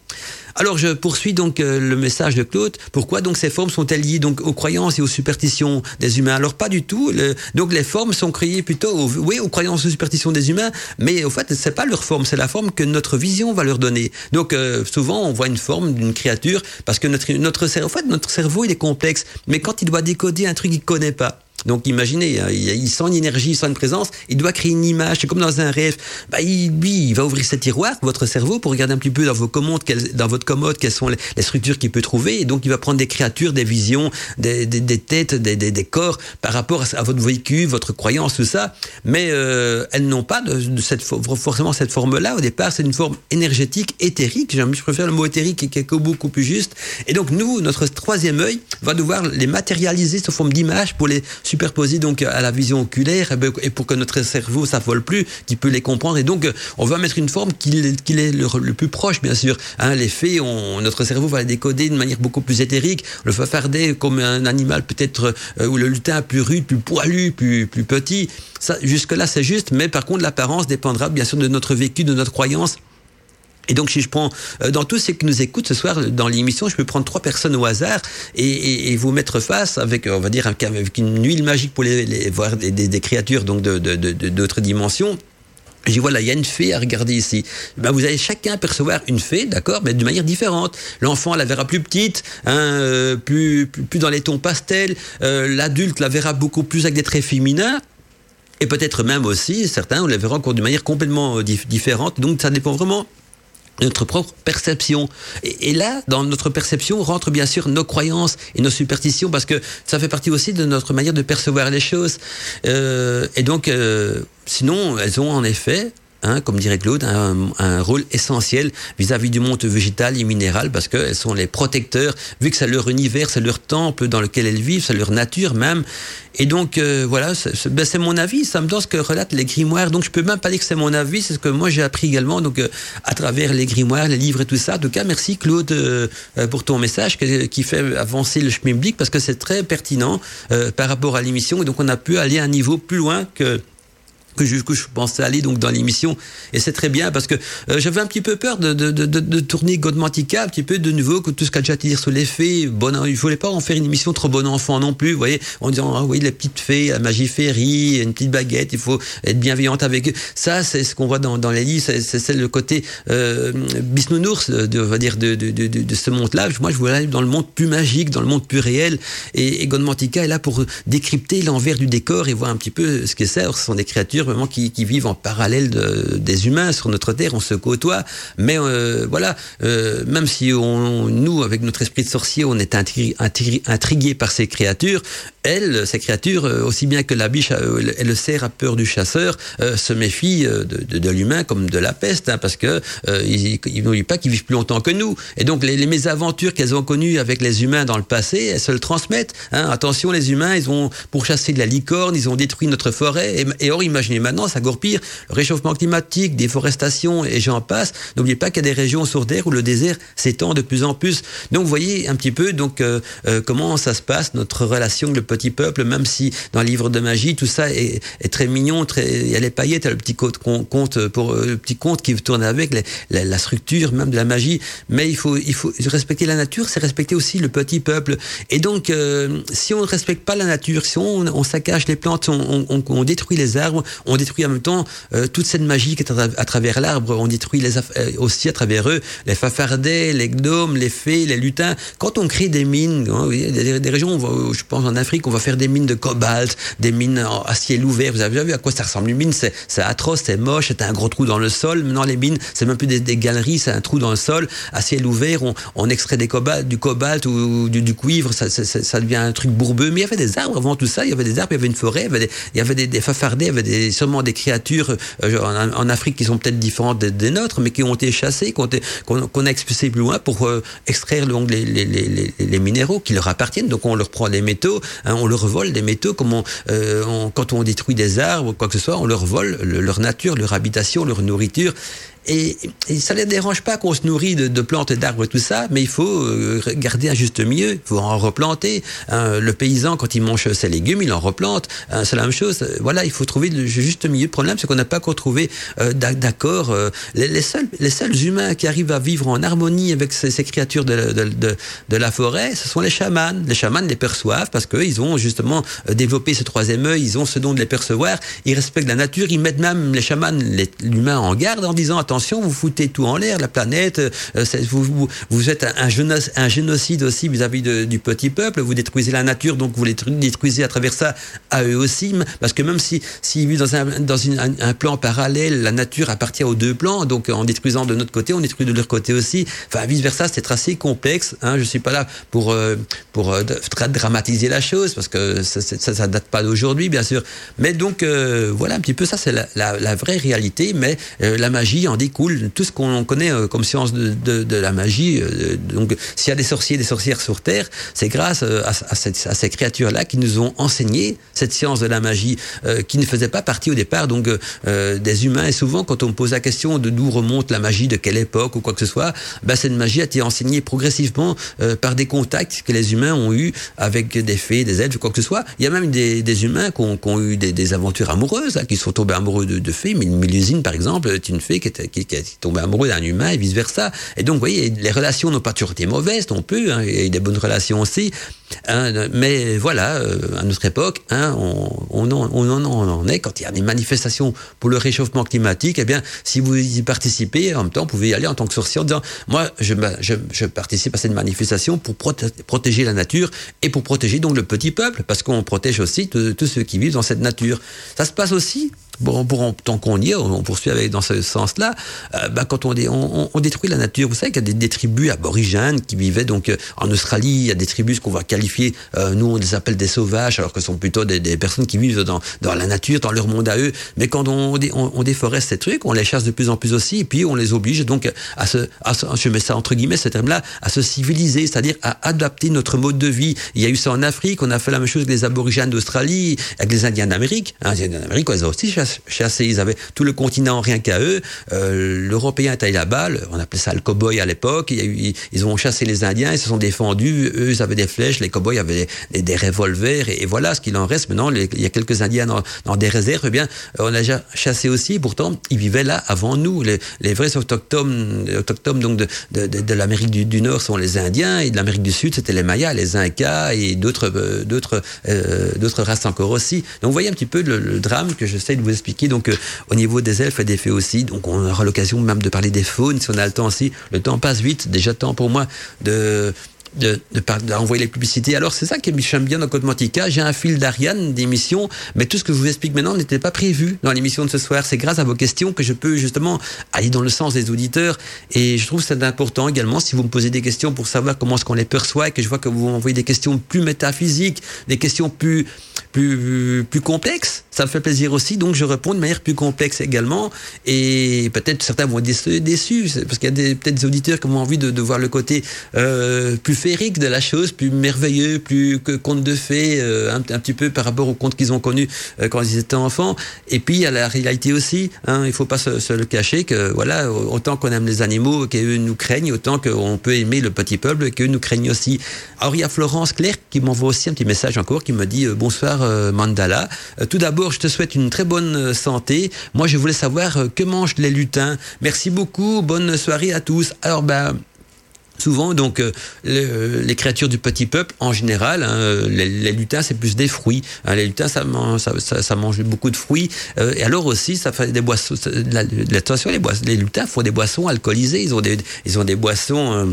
Alors je poursuis donc euh, le message de Claude. Pourquoi donc ces formes sont-elles liées donc aux croyances et aux superstitions des humains? Alors pas du tout. Donc les formes sont créées plutôt, aux, oui, aux croyances et aux superstitions des humains, mais au fait c'est pas leur forme, c'est la forme que notre vision va leur donner. Donc euh, souvent on voit une forme d'une créature parce que notre notre cerveau, en fait notre cerveau il est complexe, mais quand il doit décoder un truc qu'il connaît pas. Donc imaginez, hein, il sent une énergie, il sent une présence, il doit créer une image, c'est comme dans un rêve. Bah, il, lui, il va ouvrir ses tiroirs, votre cerveau, pour regarder un petit peu dans vos commandes, quelles, dans votre commode, quelles sont les, structures qu'il peut trouver. Et donc il va prendre des créatures, des visions, des, têtes, des, corps par rapport à, votre vécu, votre croyance, tout ça. Mais euh, elles n'ont pas de, forcément cette forme-là. Au départ, c'est une forme énergétique, éthérique. Je préfère le mot éthérique qui est beaucoup plus juste. Et donc nous, notre troisième œil va devoir les matérialiser sous forme d'image pour les superposés donc à la vision oculaire et pour que notre cerveau s'affole plus, qui peut les comprendre. Et donc, on va mettre une forme qui, qui est le, plus proche, bien sûr. Hein, les faits, on, notre cerveau va les décoder de manière beaucoup plus éthérique. Le fafarder comme un animal peut-être, euh, ou le lutin plus rude, plus poilu, plus, plus petit. Jusque-là, c'est juste. Mais par contre, l'apparence dépendra bien sûr de notre vécu, de notre croyance et donc, si je prends, euh, dans tous ceux qui nous écoutent ce soir dans l'émission, je peux prendre trois personnes au hasard et, vous mettre face avec, on va dire, avec une huile magique pour les, voir des, créatures donc de, de, de, d'autres dimensions. Je dis voilà, il y a une fée à regarder ici. Ben, vous allez chacun percevoir une fée, d'accord, mais de manière différente. L'enfant la verra plus petite, hein, euh, plus, dans les tons pastels. Euh, L'adulte la verra beaucoup plus avec des traits féminins. Et peut-être même aussi, certains, on la verra encore de manière complètement différente. Donc ça dépend vraiment notre propre perception. Et, là, dans notre perception, rentrent bien sûr nos croyances et nos superstitions, parce que ça fait partie aussi de notre manière de percevoir les choses. Euh, et donc, euh, sinon, elles ont en effet Hein, comme dirait Claude, un, rôle essentiel vis-à-vis -vis du monde végétal et minéral parce qu'elles sont les protecteurs, vu que c'est leur univers, c'est leur temple dans lequel elles vivent, c'est leur nature même. Et donc, euh, voilà, c'est ben mon avis, ça me donne ce que relatent les grimoires. Donc, je peux même pas dire que c'est mon avis, c'est ce que moi j'ai appris également, donc euh, à travers les grimoires, les livres et tout ça. En tout cas, merci Claude euh, pour ton message qui, qui fait avancer le chemin public parce que c'est très pertinent euh, par rapport à l'émission. Et donc, on a pu aller à un niveau plus loin que que je, que je pensais aller donc dans l'émission. Et c'est très bien parce que euh, j'avais un petit peu peur de, de, de, de tourner Godmantica un petit peu de nouveau que tout ce qu'a déjà dit sur les fées bon il fallait pas en faire une émission trop bon enfant non plus vous voyez en disant ah oui les petites fées la magie féerie une petite baguette il faut être bienveillante avec eux. Ça c'est ce qu'on voit dans, dans les livres c'est le côté euh, bisounours de, on va dire de, de, de, de ce monde là moi je voulais aller dans le monde plus magique dans le monde plus réel. Et, et Godmantica est là pour décrypter l'envers du décor et voir un petit peu ce que c'est. Ce sont des créatures vraiment qui, vivent en parallèle de, des humains sur notre terre, on se côtoie, mais euh, voilà, euh, même si on, nous, avec notre esprit de sorcier, on est intrigué, intrigué par ces créatures, elles, ces créatures, euh, aussi bien que la biche et le cerf a peur du chasseur, se méfient de, l'humain comme de la peste, hein, parce que euh, ils n'oublient pas qu'ils vivent plus longtemps que nous. Et donc les, mésaventures qu'elles ont connues avec les humains dans le passé, elles se le transmettent. Hein. Attention, les humains, ils ont pour chasser de la licorne, ils ont détruit notre forêt. Et, et or, imaginez imaginez maintenant, c'est encore pire. Le réchauffement climatique, déforestation et j'en passe. N'oubliez pas qu'il y a des régions sur Terre où le désert s'étend de plus en plus. Donc vous voyez un petit peu donc euh, euh, comment ça se passe, notre relation avec le petit peuple, même si dans le livre de magie, tout ça est, très mignon, il y a les paillettes, le petit conte pour le petit conte qui tourne avec la, structure même de la magie. Mais il faut, il faut respecter la nature, c'est respecter aussi le petit peuple. Et donc, euh, si on ne respecte pas la nature, si on, saccage les plantes, on, détruit les arbres, on détruit en même temps euh, toute cette magie qui est à, travers l'arbre, on détruit euh, aussi à travers eux les fafardets, les gnomes, les fées, les lutins. Quand on crée des mines, hein, des, des, régions, je pense en Afrique, on va faire des mines de cobalt, des mines à ciel ouvert. Vous avez déjà vu à quoi ça ressemble Une mine, c'est atroce, c'est moche, c'est un gros trou dans le sol. Maintenant, les mines, c'est même plus des, galeries, c'est un trou dans le sol, à ciel ouvert. On, extrait du cobalt ou du, cuivre, ça, devient un truc bourbeux. Mais il y avait des arbres avant tout ça, il y avait des arbres, il y avait une forêt, il y avait des, il des, il y avait des, sûrement des créatures euh, en, Afrique qui sont peut-être différentes des, nôtres, mais qui ont été chassées, qu'on qu qu a expulsées plus loin pour euh, extraire donc, les, les, minéraux qui leur appartiennent. Donc on leur prend les métaux, hein, on leur vole des métaux, comme euh, quand on détruit des arbres ou quoi que ce soit, on leur vole le, leur nature, leur habitation, leur nourriture. Et, et, ça les dérange pas qu'on se nourrit de, plantes, d'arbres et tout ça, mais il faut euh, garder un juste milieu, il faut en replanter. Hein, le paysan, quand il mange ses légumes, il en replante. Hein, c'est la même chose. Voilà, il faut trouver le juste milieu. Le problème, c'est qu'on n'a pas encore trouvé euh, d'accord. Euh, les, seuls, les seuls humains qui arrivent à vivre en harmonie avec ces, créatures de, de, la forêt, ce sont les chamans. Les chamans les perçoivent parce qu'ils ont justement développé ce troisième œil, ils ont ce don de les percevoir, ils respectent la nature, ils mettent même les chamans, l'humain en garde en disant attention, vous foutez tout en l'air, la planète, euh, vous, vous, vous, êtes un, génocide, aussi vis-à-vis -vis du petit peuple, vous détruisez la nature, donc vous les détruisez à travers ça à eux aussi, parce que même si s'ils vivent dans, un, dans un, plan parallèle, la nature appartient aux deux plans, donc en détruisant de notre côté, on détruit de leur côté aussi, enfin vice-versa, c'est assez complexe, hein, je suis pas là pour, euh, pour euh, dramatiser la chose, parce que ça, ça, ça date pas d'aujourd'hui, bien sûr, mais donc euh, voilà un petit peu ça, c'est la, la, vraie réalité, mais euh, la magie en découle. Tout ce qu'on connaît euh, comme science de, la magie, euh, donc s'il y a des sorciers, des sorcières sur Terre, c'est grâce euh, à, ces créatures-là qui nous ont enseigné cette science de la magie, qui ne faisait pas partie au départ donc des humains. Et souvent, quand on me pose la question de d'où remonte la magie, de quelle époque ou quoi que ce soit, ben, cette magie a été enseignée progressivement par des contacts que les humains ont eu avec des fées, des elfes, quoi que ce soit. Il y a même des, humains qui ont, eu des, des, aventures amoureuses, hein, qui sont tombés amoureux de, de fées. Mélusine, par exemple, est une fée qui, était, qui, qui est tombée amoureux d'un humain et vice versa. Et donc, vous voyez, les relations n'ont pas toujours été mauvaises non plus. Hein, il y a des bonnes relations aussi. Hein, mais voilà, euh, à notre époque, hein, on, en, est quand il y a des manifestations pour le réchauffement climatique. Eh bien, si vous y participez, en même temps, vous pouvez y aller en tant que sorcier en disant moi, je, participe à cette manifestation pour proté protéger la nature et pour protéger donc le petit peuple, parce qu'on protège aussi tous ceux qui vivent dans cette nature. Ça se passe aussi bon, pour, tant qu'on y est, on poursuit avec, dans ce sens-là, euh, bah, quand on, détruit la nature, vous savez qu'il y a des, tribus aborigènes qui vivaient donc euh, en Australie, il y a des tribus qu'on va qualifier, euh, nous on les appelle des sauvages, alors que ce sont plutôt des, personnes qui vivent dans, la nature, dans leur monde à eux. Mais quand on, déforeste ces trucs, on les chasse de plus en plus aussi, et puis on les oblige donc à se, à se je ça entre guillemets, ce terme-là, à se civiliser, c'est-à-dire à adapter notre mode de vie. Il y a eu ça en Afrique, on a fait la même chose avec les aborigènes d'Australie, avec les Indiens d'Amérique. Hein, les Indiens d'Amérique, ils ont aussi chassé, ils avaient tout le continent rien qu'à eux. Euh, L'Européen était là-bas, on appelait ça le cow-boy à l'époque. Ils ont chassé les Indiens, ils se sont défendus. Eux, ils avaient des flèches, les cow-boys avaient des, revolvers, et, voilà ce qu'il en reste. Maintenant, il y a quelques Indiens dans, des réserves. Eh bien, on a déjà chassé aussi. Pourtant, ils vivaient là avant nous. Les, vrais autochtones, donc de, l'Amérique du, Nord sont les Indiens, et de l'Amérique du Sud, c'était les Mayas, les Incas et d'autres euh, euh, races encore aussi. Donc, vous voyez un petit peu le, le drame que j'essaie de vous expliquer. Donc, euh, au niveau des elfes et des fées aussi. Donc, on aura l'occasion même de parler des faunes si on a le temps aussi. Le temps passe vite. Déjà, temps pour moi de de, d'envoyer de, les publicités. Alors c'est ça qui me bien dans Code Mantica. J'ai un fil d'Ariane d'émission, mais tout ce que je vous explique maintenant n'était pas prévu dans l'émission de ce soir. C'est grâce à vos questions que je peux justement aller dans le sens des auditeurs. Et je trouve c'est important également si vous me posez des questions pour savoir comment est-ce qu'on les perçoit et que je vois que vous m'envoyez des questions plus métaphysiques, des questions plus plus plus complexes. Ça me fait plaisir aussi, donc je réponds de manière plus complexe également. Et peut-être certains vont être déçus, parce qu'il y a peut-être des auditeurs qui ont envie de, de voir le côté euh, plus féerique de la chose, plus merveilleux, plus que conte de fées, un, un, petit peu par rapport aux contes qu'ils ont connus quand ils étaient enfants. Et puis il y a la réalité aussi. Hein, il faut pas se, se, le cacher que voilà, autant qu'on aime les animaux, qu'eux nous craignent, autant qu'on peut aimer le petit peuple, qu'eux nous craignent aussi. Alors il y a Florence Claire qui m'envoie aussi un petit message encore, qui me dit bonsoir Mandala. tout d'abord, je te souhaite une très bonne santé. Moi, je voulais savoir que mangent les lutins. Merci beaucoup. Bonne soirée à tous. Alors ben Souvent, donc, euh, les, créatures du petit peuple, en général, hein, les, lutins, c'est plus des fruits. Hein, les lutins, ça, mange beaucoup de fruits. Euh, et alors aussi, ça fait des boissons. attention, les, lutins font des boissons alcoolisées. Ils ont des, ils ont des boissons. Euh,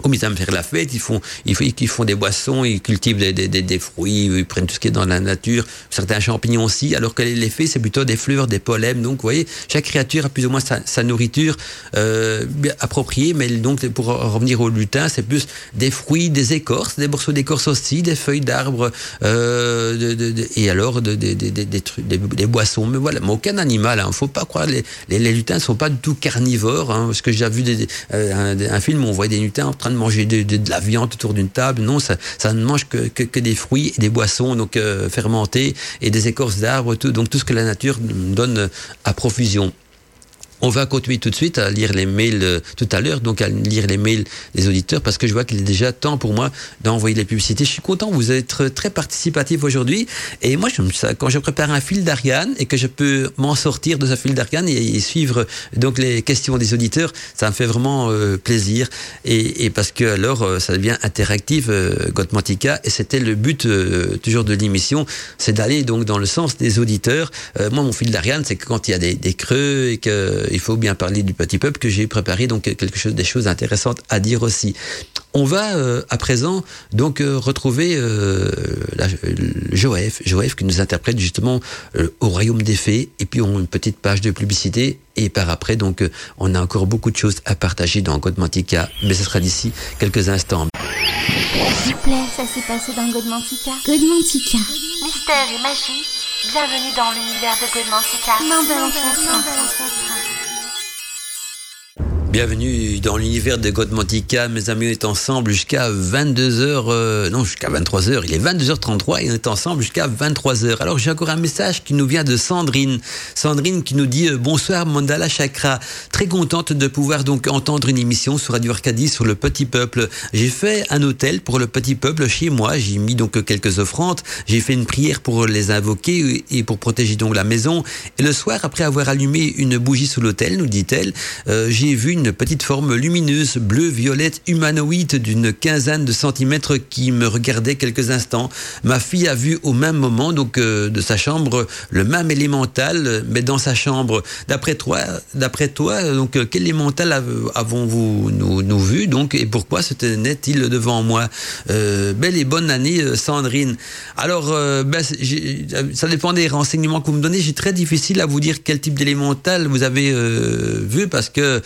comme ils aiment faire la fête, ils font, ils, font des boissons, ils cultivent des, fruits, ils prennent tout ce qui est dans la nature, certains champignons aussi, alors que l'effet, c'est plutôt des fleurs, des pollens. Donc, vous voyez, chaque créature a plus ou moins sa, nourriture euh, appropriée, mais donc, pour revenir au lutin, c'est plus des fruits, des écorces, des morceaux d'écorce aussi, des feuilles d'arbres, euh, et alors des, boissons. Mais voilà, mais aucun animal, il hein, ne faut pas croire, les, les, les, lutins ne sont pas du tout carnivores, hein, parce que j'ai vu euh, un, un, film où on voit des lutins train de manger de, la viande autour d'une table. Non, ça, ne mange que, des fruits et des boissons donc euh, fermentés et des écorces d'arbres, tout, donc tout ce que la nature donne à profusion. On va continuer tout de suite à lire les mails euh, tout à l'heure, donc à lire les mails des auditeurs, parce que je vois qu'il est déjà temps pour moi d'envoyer les publicités. Je suis content, vous êtes très participatif aujourd'hui. Et moi, quand je prépare un fil d'Ariane et que je peux m'en sortir de ce fil d'Ariane et, suivre donc les questions des auditeurs, ça me fait vraiment euh, plaisir. Et, parce que alors, euh, ça devient interactif, euh, Gotmantica, et c'était le but euh, toujours de l'émission, c'est d'aller donc dans le sens des auditeurs. Euh, moi, mon fil d'Ariane, c'est que quand il y a des, des creux et que il faut bien parler du petit peuple que j'ai préparé donc quelque chose des choses intéressantes à dire aussi. On va euh, à présent donc euh, retrouver euh, la, Joëf, Joëf qui nous interprète justement euh, au royaume des fées et puis on a une petite page de publicité et par après donc on a encore beaucoup de choses à partager dans Godmantica mais ce sera d'ici quelques instants. S'il vous plaît, ça s'est passé dans Godmantica. Godmantica. Mystère et magie, bienvenue dans l'univers de Godmantica. Bienvenue dans l'univers de Godmantica. Mes amis, on est ensemble jusqu'à 22h, euh, non, jusqu'à 23h. Il est 22h33 et on est ensemble jusqu'à 23h. Alors, j'ai encore un message qui nous vient de Sandrine. Sandrine qui nous dit euh, bonsoir Mandala Chakra. Très contente de pouvoir donc entendre une émission sur Radio Arcadie sur le petit peuple. J'ai fait un hôtel pour le petit peuple chez moi. J'ai mis donc quelques offrandes. J'ai fait une prière pour les invoquer et pour protéger donc la maison. Et le soir, après avoir allumé une bougie sous l'hôtel, nous dit-elle, euh, j'ai vu une une petite forme lumineuse, bleu-violette, humanoïde d'une quinzaine de centimètres qui me regardait quelques instants. Ma fille a vu au même moment, donc euh, de sa chambre, le même élémental, mais dans sa chambre. D'après toi, d'après toi, donc euh, quel élémental avons-vous nous, nous, vu donc et pourquoi se tenait-il devant moi? Euh, Belle et bonne année, Sandrine. Alors, ben, ça dépend des renseignements que vous me donnez. J'ai très difficile à vous dire quel type d'élémental vous avez vu parce que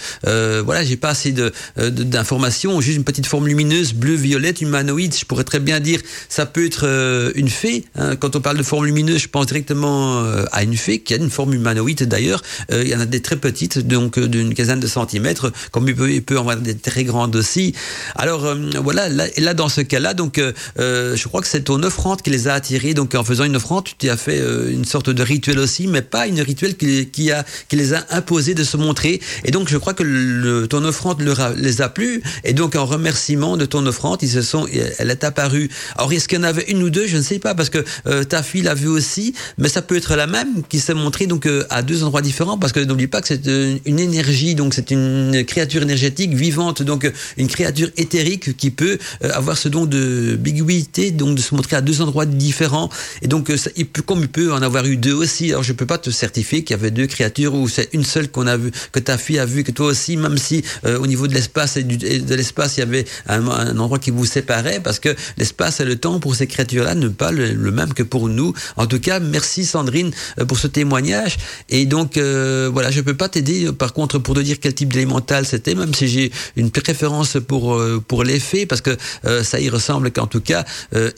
voilà, j'ai pas assez euh, d'informations, juste une petite forme lumineuse, bleu-violette, humanoïde. Je pourrais très bien dire, ça peut être euh, une fée. Hein. Quand on parle de forme lumineuse, je pense directement euh, à une fée qui a une forme humanoïde d'ailleurs. Euh, il y en a des très petites, donc d'une quinzaine de centimètres, comme il peut, en avoir des très grandes aussi. Alors voilà, là, dans ce cas-là, donc je crois que c'est ton offrande qui les a attirés. Donc en faisant une offrande, tu t'es fait une sorte de rituel aussi, mais pas une rituel qui, qui, a, qui les a imposés de se montrer. Et donc je crois que le, ton offrande les a plu et donc en remerciement de ton offrande, ils se sont, elle est apparue. Alors est-ce qu'il y en avait une ou deux, je ne sais pas parce que euh, ta fille l'a vu aussi, mais ça peut être la même qui s'est montrée donc euh, à deux endroits différents parce que n'oublie pas que c'est une, énergie, donc c'est une créature énergétique vivante, donc une créature éthérique qui peut euh, avoir ce don de biguïté, donc de se montrer à deux endroits différents et donc il peut, comme il peut en avoir eu deux aussi. Alors je peux pas te certifier qu'il y avait deux créatures ou c'est une seule qu'on a vu, que ta fille a vu, que toi aussi même si euh, au niveau de l'espace et, de l'espace, il y avait un, endroit qui vous séparait, parce que l'espace et le temps pour ces créatures-là ne pas le, même que pour nous. En tout cas, merci Sandrine euh, pour ce témoignage. Et donc, euh, voilà, je peux pas t'aider, par contre, pour te dire quel type d'élémental c'était, même si j'ai une préférence pour, euh, pour l'effet, parce que euh, ça y ressemble qu'en tout cas,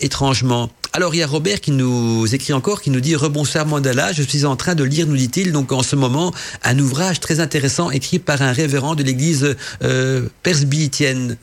étrangement. Alors il y a Robert qui nous écrit encore, qui nous dit Rebonsoir Mandala, je suis en train de lire, nous dit-il, donc en ce moment, un ouvrage très intéressant écrit par un révérend de l'église euh.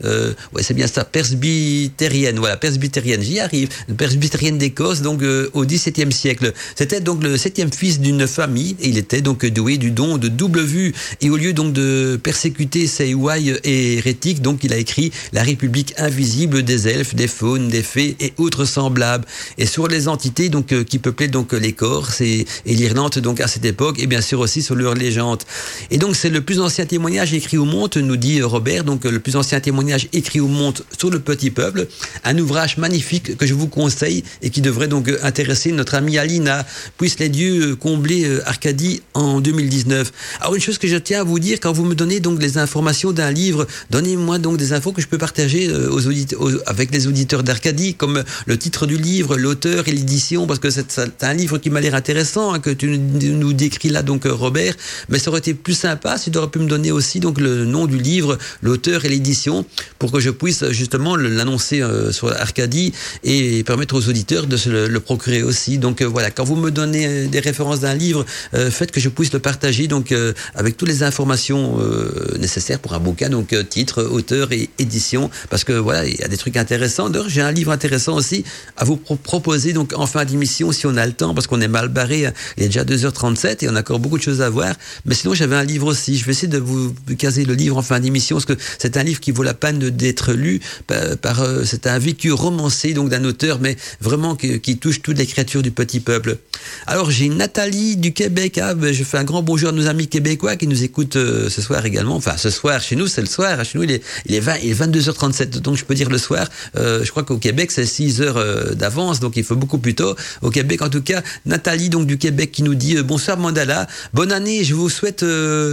Euh, c'est bien ça, presbytérienne. Voilà, presbytérienne. J'y arrive. Presbytérienne d'Écosse, donc euh, au XVIIe siècle. C'était donc le septième fils d'une famille. Et il était donc doué du don de double vue. Et au lieu donc de persécuter ses ouailles hérétiques, donc il a écrit La République invisible des elfes, des faunes, des fées et autres semblables. Et sur les entités donc euh, qui peuplaient donc l'Écorce et, et l'Irlande donc à cette époque, et bien sûr aussi sur leurs légendes. Et donc c'est le plus ancien témoignage écrit au monde, nous dit Robert, donc le plus ancien témoignage écrit au monde sur le petit peuple, un ouvrage magnifique que je vous conseille et qui devrait donc intéresser notre amie Alina, puisse les dieux combler euh, Arcadie en 2019. Alors une chose que je tiens à vous dire, quand vous me donnez donc les informations d'un livre, donnez-moi donc des infos que je peux partager euh, aux auditeurs, avec les auditeurs d'Arcadie, comme le titre du livre, l'auteur et l'édition, parce que c'est un livre qui m'a l'air intéressant, hein, que tu nous décris là donc Robert, mais ça aurait été plus sympa si tu aurais pu me donner aussi donc le nom du livre, l'auteur et l'édition, pour que je puisse justement l'annoncer euh, sur Arcadie et permettre aux auditeurs de se le, procurer aussi. Donc euh, voilà, quand vous me donnez euh, des références d'un livre, faites que je puisse le partager donc avec toutes les informations nécessaires pour un bouquin, donc titre, auteur et édition, parce que voilà, il y a des trucs intéressants. D'ailleurs, j'ai un livre intéressant aussi à vous proposer donc en fin d'émission si on a le temps, parce qu'on est mal barré. Hein. Il est déjà 2h37 et on a encore beaucoup de choses à voir. Mais sinon, j'avais un livre aussi. Je vais essayer de vous caser le livre en fin d'émission, parce que c'est un livre qui vaut la peine d'être lu. Par, euh, c'est un vécu romancé donc d'un auteur, mais vraiment qui, touche toute l'écriture du petit peuple. Alors j'ai Nathalie du Québec. Ah, ben, je fais un grand bonjour à nos amis québécois qui nous écoutent euh, ce soir également. Enfin, ce soir chez nous, c'est le soir. Chez nous, il est, il est, 20, il est 22h37. Donc je peux dire le soir. Euh, je crois qu'au Québec, c'est 6 heures euh, d'avance, donc il faut beaucoup plus tôt. Au Québec, en tout cas, Nathalie donc du Québec qui nous dit bonsoir Mandala, bonne année. Je vous souhaite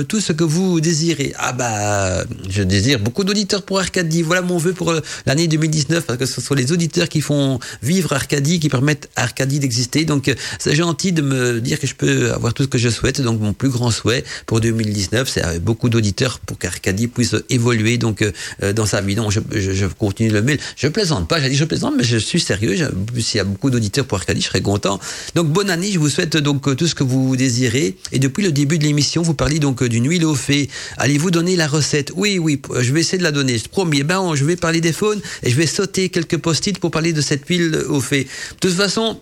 tout ce que vous désirez. Ah bah, je désire beaucoup d'auditeurs pour Arcadie. Voilà mon vœu pour l'année 2019 parce que ce sont les auditeurs qui font vivre Arcadie, qui permettent à Arcadie d'exister. Donc c'est gentil de me dire que je peux avoir tout ce que je souhaite. Donc mon plus grand souhait pour 2019, c'est beaucoup d'auditeurs pour qu'Arcadie puisse évoluer donc euh, dans sa vie. Donc je, continue le mail. Je plaisante pas, j'ai dit je plaisante, mais je suis sérieux. S'il y a beaucoup d'auditeurs pour Arcadie, je serais content. Donc bonne année, je vous souhaite donc tout ce que vous désirez. Et depuis le début de l'émission, vous parlez donc d'une huile au fait. Allez-vous donner la recette Oui, oui, je vais essayer de la donner. Promis. Eh ben, je vais parler des faunes et je vais sauter quelques post-it pour parler de cette huile au fait. De toute façon,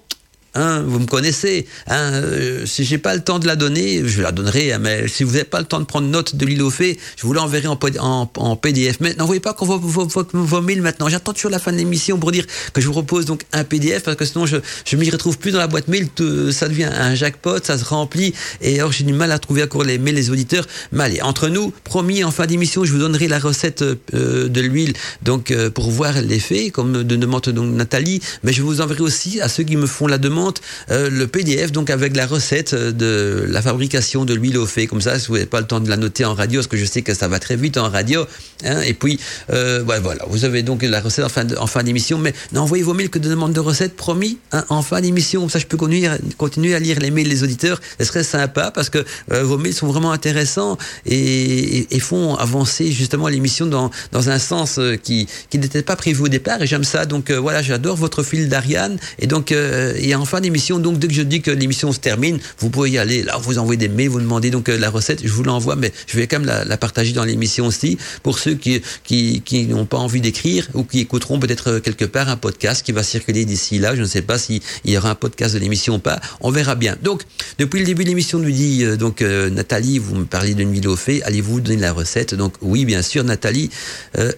Hein, vous me connaissez. Hein, euh, si j'ai pas le temps de la donner, je la donnerai. Hein, mais si vous n'avez pas le temps de prendre note de l'île au fait, je vous l'enverrai en, PDF. Mais n'envoyez pas qu'on vos, vos, vos, mails maintenant. J'attends toujours la fin de l'émission pour dire que je vous propose donc un PDF parce que sinon je je m'y retrouve plus dans la boîte mail. ça devient un jackpot, ça se remplit. Et alors j'ai du mal à trouver encore les mails les auditeurs. Mais allez, entre nous, promis en fin d'émission, je vous donnerai la recette euh, de l'huile donc euh, pour voir l'effet, comme de demande donc Nathalie. Mais je vous enverrai aussi à ceux qui me font la demande euh, le PDF donc avec la recette de la fabrication de l'huile au fait. Comme ça, si vous n'avez pas le temps de la noter en radio, parce que je sais que ça va très vite en radio. Hein, et puis, euh, voilà, vous avez donc la recette en fin, d'émission. Mais n'envoyez vos mails que de demandes de recettes, promis, hein, en fin d'émission. Ça, je peux continuer, à lire les mails des auditeurs. Ce serait sympa parce que euh, vos mails sont vraiment intéressants et, et, font avancer justement l'émission dans, dans un sens qui, qui n'était pas prévu au départ. Et j'aime ça. Donc voilà, j'adore votre fil d'Ariane. Et donc, et en fin d'émission, donc dès que je dis que l'émission se termine, vous pouvez y aller. Là, vous envoyez des mails, vous demandez donc euh, la recette, je vous l'envoie, mais je vais quand même la, partager dans l'émission aussi pour ceux qui, qui, qui n'ont pas envie d'écrire ou qui écouteront peut-être euh, quelque part un podcast qui va circuler d'ici là. Je ne sais pas s'il y aura un podcast de l'émission ou pas. On verra bien. Donc, depuis le début de l'émission, nous dit euh, donc Nathalie, vous me parlez d'une vidéo fait, allez-vous donner la recette? Donc oui, bien sûr, Nathalie.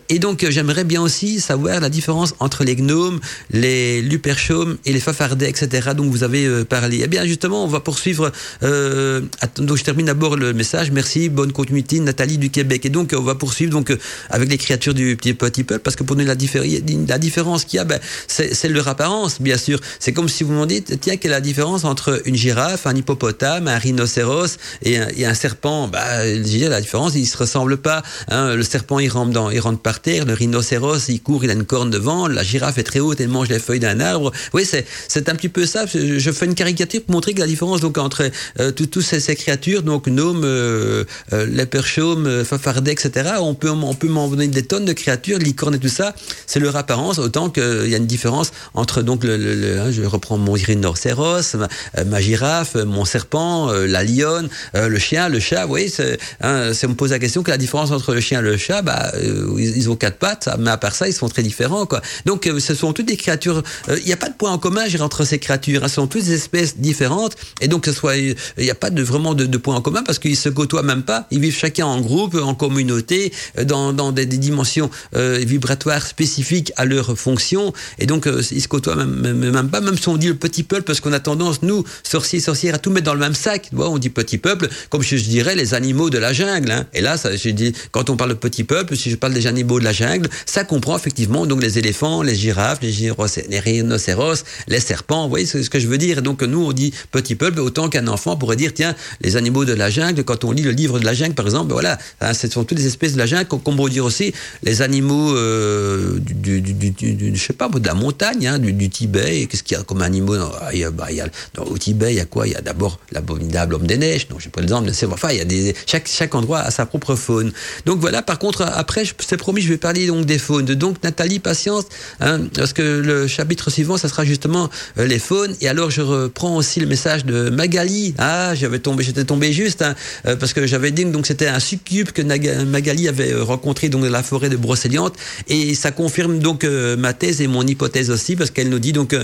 et donc j'aimerais bien aussi savoir la différence entre les gnomes, les luperchaumes et les fafardets, etc. Donc vous avez euh, parlé. Eh bien justement, on va poursuivre. Euh, donc je termine d'abord le message. Merci, bonne continuité, Nathalie du Québec. Et donc on va poursuivre donc euh, avec les créatures du petit petit peuple parce que pour nous la, différence qu'il y a, ben, c'est leur apparence, bien sûr. C'est comme si vous me dites, tiens, quelle est la différence entre une girafe, un hippopotame, un rhinocéros et un, et un serpent? Bah, la différence, ils se ressemblent pas. Hein. Le serpent, il rentre dans, il rentre par terre. Le rhinocéros, il court, il a une corne devant. La girafe est très haute, elle mange les feuilles d'un arbre. Oui, c'est un petit peu Je fais une caricature pour montrer que la différence donc entre euh, toutes ces, créatures, donc gnome, euh, euh, leperchaume, fafardet, etc. On peut on peut m'en donner des tonnes de créatures, licornes et tout ça. C'est leur apparence, autant qu'il y a une différence entre donc le, hein, je reprends mon rhinocéros, ma, ma, girafe, mon serpent, la lionne, le chien, le chat. Vous voyez, hein, on me pose la question que la différence entre le chien et le chat, bah ils, ils, ont quatre pattes, mais à part ça, ils sont très différents, quoi. Donc ce sont toutes des créatures. Il n'y a pas de point en commun entre ces créatures. Hein, ce sont toutes espèces différentes, et donc il n'y a pas vraiment de, de point en commun parce qu'ils se côtoient même pas. Ils vivent chacun en groupe, en communauté, dans, dans des, dimensions euh, vibratoires spécifiques à leur fonction, et donc euh, ils se côtoient même, même, pas. Même si on dit le petit peuple, parce qu'on a tendance nous sorciers sorcières à tout mettre dans le même sac. On dit petit peuple, comme je, dirais les animaux de la jungle. Hein. Et là, quand on parle de petit peuple, si je parle des animaux de la jungle, ça comprend effectivement donc les éléphants, les girafes, les, les rhinocéros, les serpents. Vous voyez ce que je veux dire. Donc nous, on dit petit peuple, autant qu'un enfant pourrait dire, tiens, les animaux de la jungle, quand on lit le livre de la jungle, par exemple, ben voilà, hein, ce sont toutes les espèces de la jungle, qu'on pourrait dire aussi les animaux euh, du, je sais pas, de la montagne, hein, du, Tibet. Qu'est-ce qu'il y a comme animaux il Au Tibet, il y a quoi? Il y a d'abord l'abominable homme des neiges. Donc, je pas l'exemple, enfin, il y a des chaque chaque endroit a sa propre faune. Donc voilà. Par contre, après, je promis, je vais parler donc des faunes. Donc Nathalie, patience, hein, parce que le chapitre suivant, ça sera justement euh, les faunes. Et alors, je reprends aussi le message de Magali. Ah, j'avais tombé, j'étais tombé juste, hein, euh, parce que j'avais dit que donc c'était un succube que Magali avait euh, rencontré donc dans la forêt de Brocéliande, et ça confirme donc euh, ma thèse et mon hypothèse aussi, parce qu'elle nous dit donc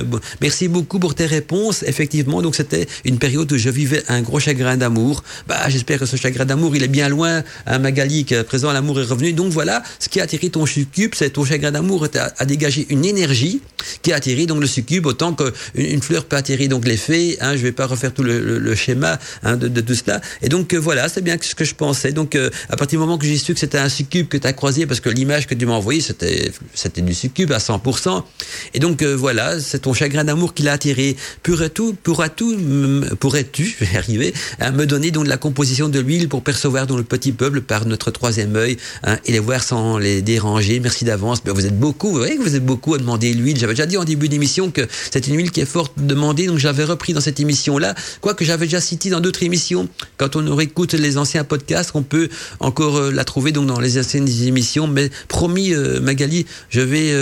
merci beaucoup pour tes réponses. Effectivement, donc c'était une période où je vivais un gros chagrin d'amour. Bah, j'espère que ce chagrin d'amour, il est bien loin. Hein, Magali, qu'à présent l'amour est revenu. Donc voilà, ce qui a attiré ton succube, c'est ton chagrin d'amour a, a dégagé une énergie qui a attiré donc le succube autant qu'une une fleur peut attirer donc les fées. Hein, je vais pas refaire tout le, schéma hein, de, tout cela. Et donc euh, voilà, c'est bien ce que je pensais. Donc euh, à partir du moment que j'ai su que c'était un succube que tu as croisé, parce que l'image que tu m'as envoyée, c'était c'était du succube à 100%. Et donc euh, voilà, c'est ton chagrin d'amour qui l'a attiré. Pourrais-tu, pourras-tu, pourrais-tu, [LAUGHS] arriver, hein, me donner donc la composition de l'huile pour percevoir dans le petit peuple par notre troisième œil hein, et les voir sans les déranger? Merci d'avance. Vous êtes beaucoup, vous voyez que vous êtes beaucoup à demander l'huile. J'avais déjà dit en début d'émission que c'est une huile qui est fort demandée, donc j'avais repris dans cette émission-là, quoique j'avais déjà cité dans d'autres émissions. Quand on réécoute les anciens podcasts, on peut encore euh, la trouver donc dans les anciennes émissions. Mais promis, euh, Magali, je vais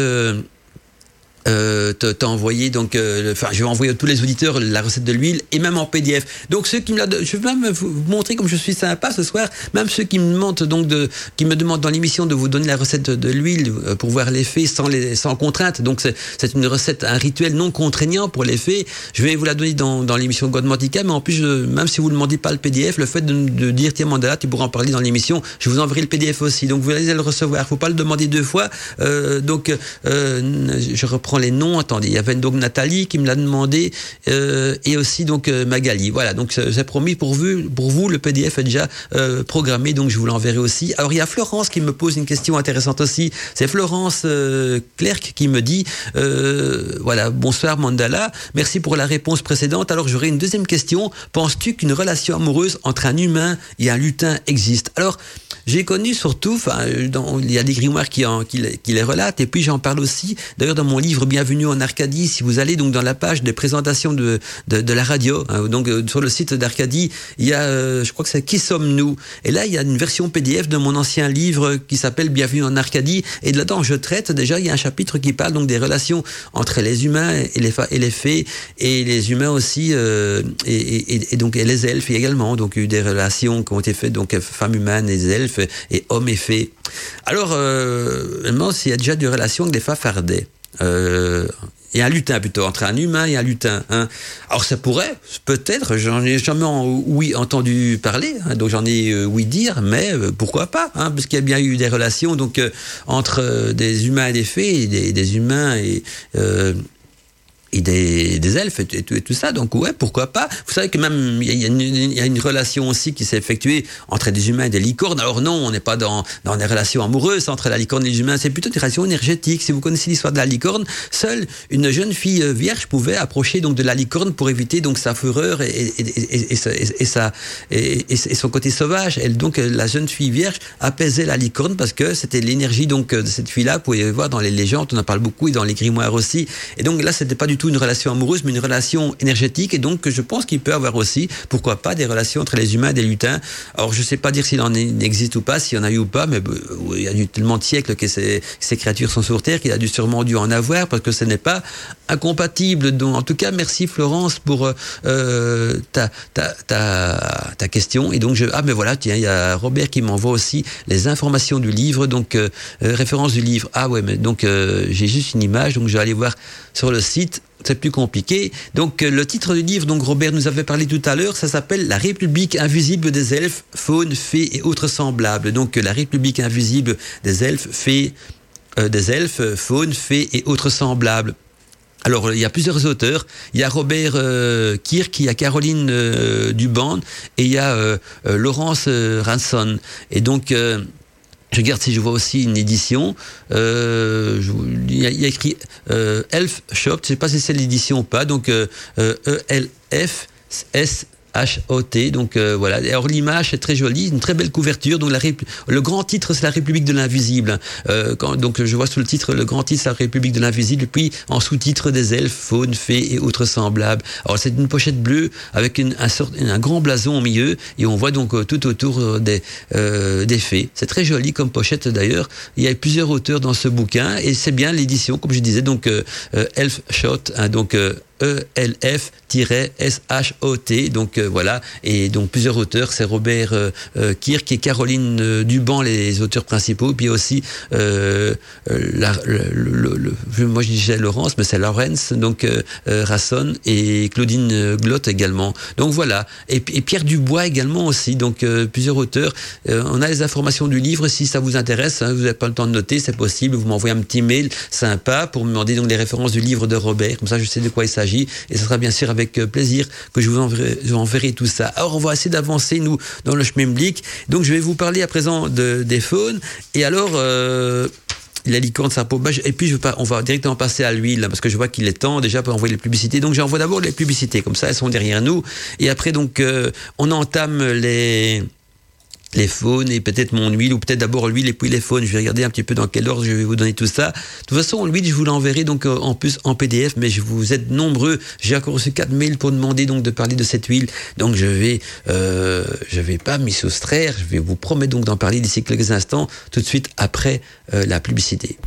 euh, t'as envoyé donc euh, enfin je vais envoyer à tous les auditeurs la recette de l'huile et même en PDF donc ceux qui me la je vais même vous montrer comme je suis sympa ce soir. Même ceux qui me demandent donc de qui me demandent dans l'émission de vous donner la recette de l'huile euh, pour voir l'effet sans les sans contrainte. Donc c'est une recette un rituel non contraignant pour l'effet je vais vous la donner dans, dans l'émission Godmantica mais en plus même si vous ne demandez pas le PDF le fait de, de dire tiens Mandala tu pourras en parler dans l'émission. Je vous enverrai le PDF aussi. Donc vous allez le recevoir. Faut pas le demander deux fois. Euh, donc euh, je reprends les noms. Attendez, il y avait donc Nathalie qui me l'a demandé euh, et aussi donc euh, Magali. Voilà, donc j'ai promis pour vous, pour vous, le PDF est déjà euh, programmé, donc je vous l'enverrai aussi. Alors il y a Florence qui me pose une question intéressante aussi. C'est Florence euh, Clerc qui me dit euh, voilà, bonsoir Mandala, merci pour la réponse précédente. Alors j'aurais une deuxième question. Penses-tu qu'une relation amoureuse entre un humain et un lutin existe? Alors j'ai connu surtout, enfin, il y a des grimoires qui, les relatent, et puis j'en parle aussi, d'ailleurs dans mon livre Bienvenue en Arcadie, si vous allez donc dans la page de présentation de, de, de la radio, hein, donc euh, sur le site d'Arcadie, il y a, euh, je crois que c'est Qui sommes-nous? Et là, il y a une version PDF de mon ancien livre qui s'appelle Bienvenue en Arcadie, et là-dedans, je traite déjà, il y a un chapitre qui parle donc des relations entre les humains et les, et les fées, et les humains aussi, euh, et, donc et les elfes également, donc il y a eu des relations qui ont été faites, donc femmes humaines et elfes, et hommes et fées. Alors, euh, s'il y a déjà des relations avec des fafardets, euh, et un lutin plutôt, entre un humain et un lutin. Hein. Alors ça pourrait, peut-être, j'en ai jamais oui entendu parler, hein, donc j'en ai euh, oui dire, mais euh, pourquoi pas, hein, parce qu'il y a bien eu des relations donc euh, entre des humains et des fées, des, des humains et et des, elfes et, tout, ça. Donc ouais, pourquoi pas. Vous savez que même il y, a une relation aussi qui s'est effectuée entre des humains et des licornes. Alors non, on n'est pas dans, des relations amoureuses entre la licorne et les humains. C'est plutôt des relations énergétiques. Si vous connaissez l'histoire de la licorne, seule une jeune fille vierge pouvait approcher donc de la licorne pour éviter donc sa fureur et, et, sa, son côté sauvage. Elle donc la jeune fille vierge apaisait la licorne parce que c'était l'énergie donc de cette fille-là. Vous pouvez voir dans les légendes, on en parle beaucoup et dans les grimoires aussi. Et donc là, c'était pas du tout une relation amoureuse, mais une relation énergétique. Et donc, je pense qu'il peut avoir aussi, pourquoi pas, des relations entre les humains et les lutins. Alors, je sais pas dire s'il en existe ou pas, s'il y en a eu ou pas, mais il y a eu tellement de siècles que ces, créatures sont sur Terre qu'il a dû sûrement dû en avoir parce que ce n'est pas incompatible. Donc, en tout cas, merci Florence pour euh, ta, ta, ta, ta, question. Et donc, je, ah, mais voilà, tiens, il y a Robert qui m'envoie aussi les informations du livre. Donc, euh, euh, référence du livre. Ah ouais, mais donc, euh, j'ai juste une image, donc je vais aller voir sur le site. C'est plus compliqué. Donc, le titre du livre, donc Robert nous avait parlé tout à l'heure, ça s'appelle La République invisible des elfes, faunes, fées et autres semblables. Donc, la République invisible des elfes, fées, des elfes, faunes, fées et autres semblables. Alors, il y a plusieurs auteurs. Il y a Robert euh, Kirk, il y a Caroline euh, Duban et il y a euh, euh Laurence Ranson. Et donc, je regarde si je vois aussi une édition. il, y a, il, y a, écrit Elf Shop. Je ne sais pas si c'est l'édition ou pas. Donc, E-L-F S H-O-T. Donc euh, voilà. Alors l'image est très jolie, une très belle couverture. Donc le grand titre c'est la République de l'invisible. Euh, donc je vois sous le titre le grand titre c'est la République de l'invisible. Puis en sous-titre des elfes, faunes, fées et autres semblables. Alors c'est une pochette bleue avec un, grand blason au milieu et on voit donc euh, tout autour des des fées. C'est très joli comme pochette d'ailleurs. Il y a plusieurs auteurs dans ce bouquin et c'est bien l'édition comme je disais donc Elf Shot. Hein, donc E-L-F-S-H-O-T. Donc euh, voilà, et donc plusieurs auteurs, c'est Robert euh, euh Kirk et Caroline euh, Duban, les auteurs principaux, puis aussi moi je disais Laurence, mais c'est Laurence, donc Rasson et Claudine Glott également. Donc voilà, et, et Pierre Dubois également aussi, donc plusieurs auteurs. on a les informations du livre, si ça vous intéresse, hein, vous n'avez pas le temps de noter, c'est possible, vous m'envoyez un petit mail sympa pour me demander donc les références du livre de Robert, comme ça je sais de quoi il s'agit et ce sera bien sûr avec euh, plaisir que je vous enverrai, tout ça. Alors on va essayer d'avancer nous dans le chemin public. Donc je vais vous parler à présent de, des faunes et alors euh, la licorne, sa peau Et puis, on va directement passer à l'huile, parce que je vois qu'il est temps déjà pour envoyer les publicités. Donc, j'envoie d'abord les publicités, comme ça, elles sont derrière nous. Et après, donc, euh, on entame les, les faunes et peut-être mon huile, ou peut-être d'abord l'huile et puis les faunes. Je vais regarder un petit peu dans quel ordre je vais vous donner tout ça. De toute façon, l'huile, je vous l'enverrai donc euh, en plus en PDF, mais je vous êtes nombreux. J'ai encore reçu quatre mails pour demander donc de parler de cette huile. Donc je vais, euh, je vais pas m'y soustraire. Je vais vous promettre donc d'en parler d'ici quelques instants, tout de suite après euh, la publicité.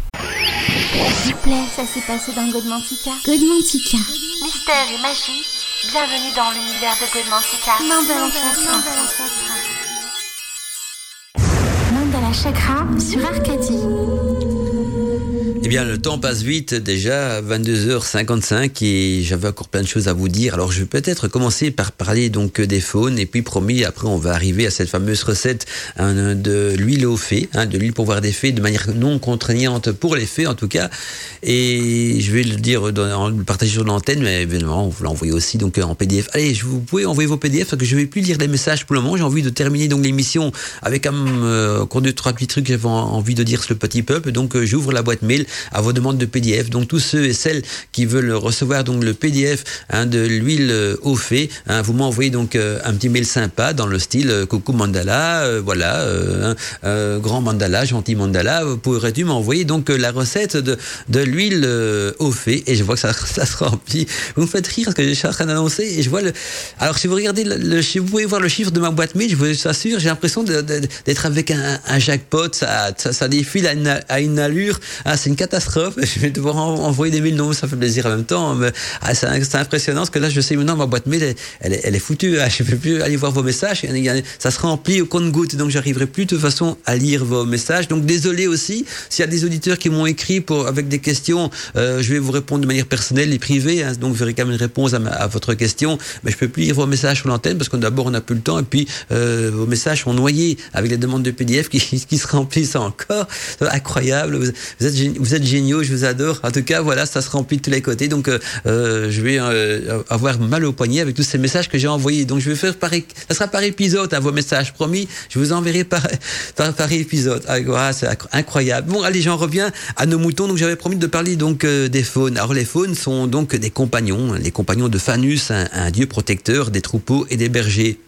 S'il vous plaît, ça s'est passé dans Godmantica. Godmantica. Mystère et magie, bienvenue dans l'univers de Godmantica. Chakra sur Arcadie. Bien, le temps passe vite, déjà 22h55 et j'avais encore plein de choses à vous dire. Alors, je vais peut-être commencer par parler donc des faunes et puis promis, après, on va arriver à cette fameuse recette hein, de l'huile au fées, hein, de l'huile pour voir des fées de manière non contraignante pour les fées en tout cas. Et je vais le dire, dans, le partager sur l'antenne, mais évidemment, vous l'envoyez aussi donc en PDF. Allez, vous pouvez envoyer vos PDF parce que je vais plus lire les messages pour le moment. J'ai envie de terminer donc l'émission avec un euh, deux trois petits trucs j'avais envie de dire sur le petit peuple. Donc, euh, j'ouvre la boîte mail à vos demandes de PDF. Donc tous ceux et celles qui veulent recevoir donc le PDF hein, de l'huile euh, au fait, hein, vous m'envoyez donc euh, un petit mail sympa dans le style euh, coucou mandala, voilà, hein, grand mandala, gentil mandala. Pourrais-tu m'envoyer donc la recette de, de l'huile au fait Et je vois que ça, [LAUGHS] ça se remplit. Vous me faites rire parce que je suis en train d'annoncer et je vois le. Alors si vous regardez, le, le, vous pouvez voir le chiffre de ma boîte mail, je vous assure, j'ai l'impression d'être avec un, un jackpot, ça, ça, ça défile à une, à une allure. Ah, c'est une catastrophe. [LAUGHS] Je vais devoir envoyer des mails. Non, ça fait plaisir en même temps. Ah, c'est impressionnant parce que là, je sais maintenant, ma boîte mail, elle, est, elle est foutue. Ah, [LAUGHS] je ne peux plus aller voir vos messages. Ça se remplit au compte-goutte. Donc, j'arriverai plus de toute façon à lire vos messages. Donc, désolé aussi. S'il y a des auditeurs qui m'ont écrit avec des questions, euh, je vais vous répondre de manière personnelle et privée. Hein, donc, verrez quand même une réponse à, votre question. Mais je peux plus lire vos messages sur l'antenne parce que d'abord, on n'a plus le temps. Et puis, euh, vos messages sont noyés avec les demandes de PDF qui, [LAUGHS] qui se remplissent encore. Incroyable. Vous, vous êtes, vous êtes géniaux, je vous adore. En tout cas, voilà, ça se remplit de tous les côtés. Donc, euh, euh, je vais euh, avoir mal au poignet avec tous ces messages que j'ai envoyés. Donc, je vais faire par, ça sera par épisode à hein, vos messages, promis. Je vous enverrai par, [LAUGHS] par, épisode. Ah, c'est incroyable. Bon, allez, j'en reviens à nos moutons. Donc, j'avais promis de parler donc des faunes. Alors, les faunes sont donc des compagnons, les compagnons de Phanus, un, un dieu protecteur des troupeaux et des bergers.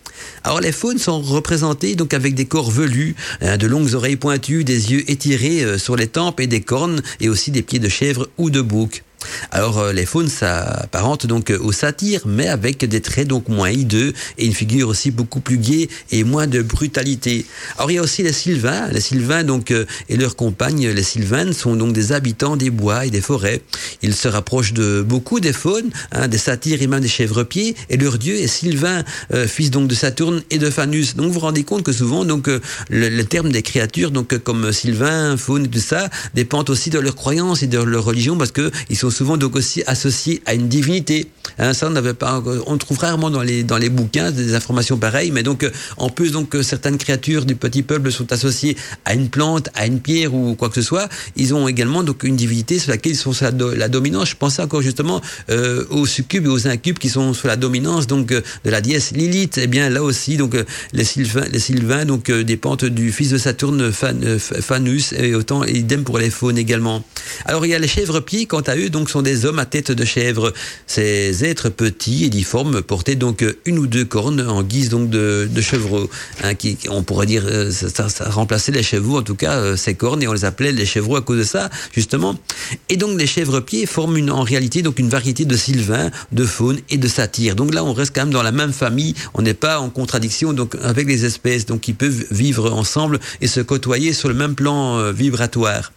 Alors les faunes sont représentées donc avec des corps velus, hein, de longues oreilles pointues, des yeux étirés euh, sur les tempes et des cornes et aussi des pieds de chèvre ou de bouc. Alors les faunes s'apparentent donc aux satyres, mais avec des traits donc moins hideux et une figure aussi beaucoup plus gaie et moins de brutalité. Alors il y a aussi les sylvains. Les sylvains donc et leurs compagnes, les sylvanes, sont donc des habitants des bois et des forêts. Ils se rapprochent de beaucoup des faunes, hein, des satyres et même des chèvres-pieds, et leur dieu est Sylvain, fils donc de Saturne et de Phanus. Donc vous vous rendez compte que souvent donc le, terme des créatures donc comme Sylvain, faune, tout ça dépendent aussi de leur croyance et de leur religion parce que ils sont souvent donc aussi associés à une divinité. Hein, ça on n'avait pas, on trouve rarement dans les dans les bouquins des informations pareilles, mais donc en plus donc certaines créatures du petit peuple sont associées à une plante, à une pierre ou quoi que ce soit. Ils ont également donc une divinité sur laquelle ils sont sur la, dominance. Je pensais encore justement euh, aux succubes et aux incubes qui sont sur la dominance donc de la déesse Lilith. Eh bien là aussi donc les Sylvains, les Sylvains donc dépendent du fils de Saturne Phanus et autant idem pour les faunes également. Alors il y a les chèvres-pieds, quant à eux, donc sont des hommes à tête de chèvre. Ces êtres petits et difformes portaient donc une ou deux cornes en guise donc de, de chevreaux. Hein, qui, on pourrait dire euh, ça, ça, remplaçait les chevaux, en tout cas euh, ces cornes, et on les appelait les chevreaux à cause de ça, justement. Et donc les chèvres-pieds forment une, en réalité donc une variété de sylvains, de faunes et de satyres. Donc là on reste quand même dans la même famille, on n'est pas en contradiction donc avec les espèces donc qui peuvent vivre ensemble et se côtoyer sur le même plan euh, vibratoire.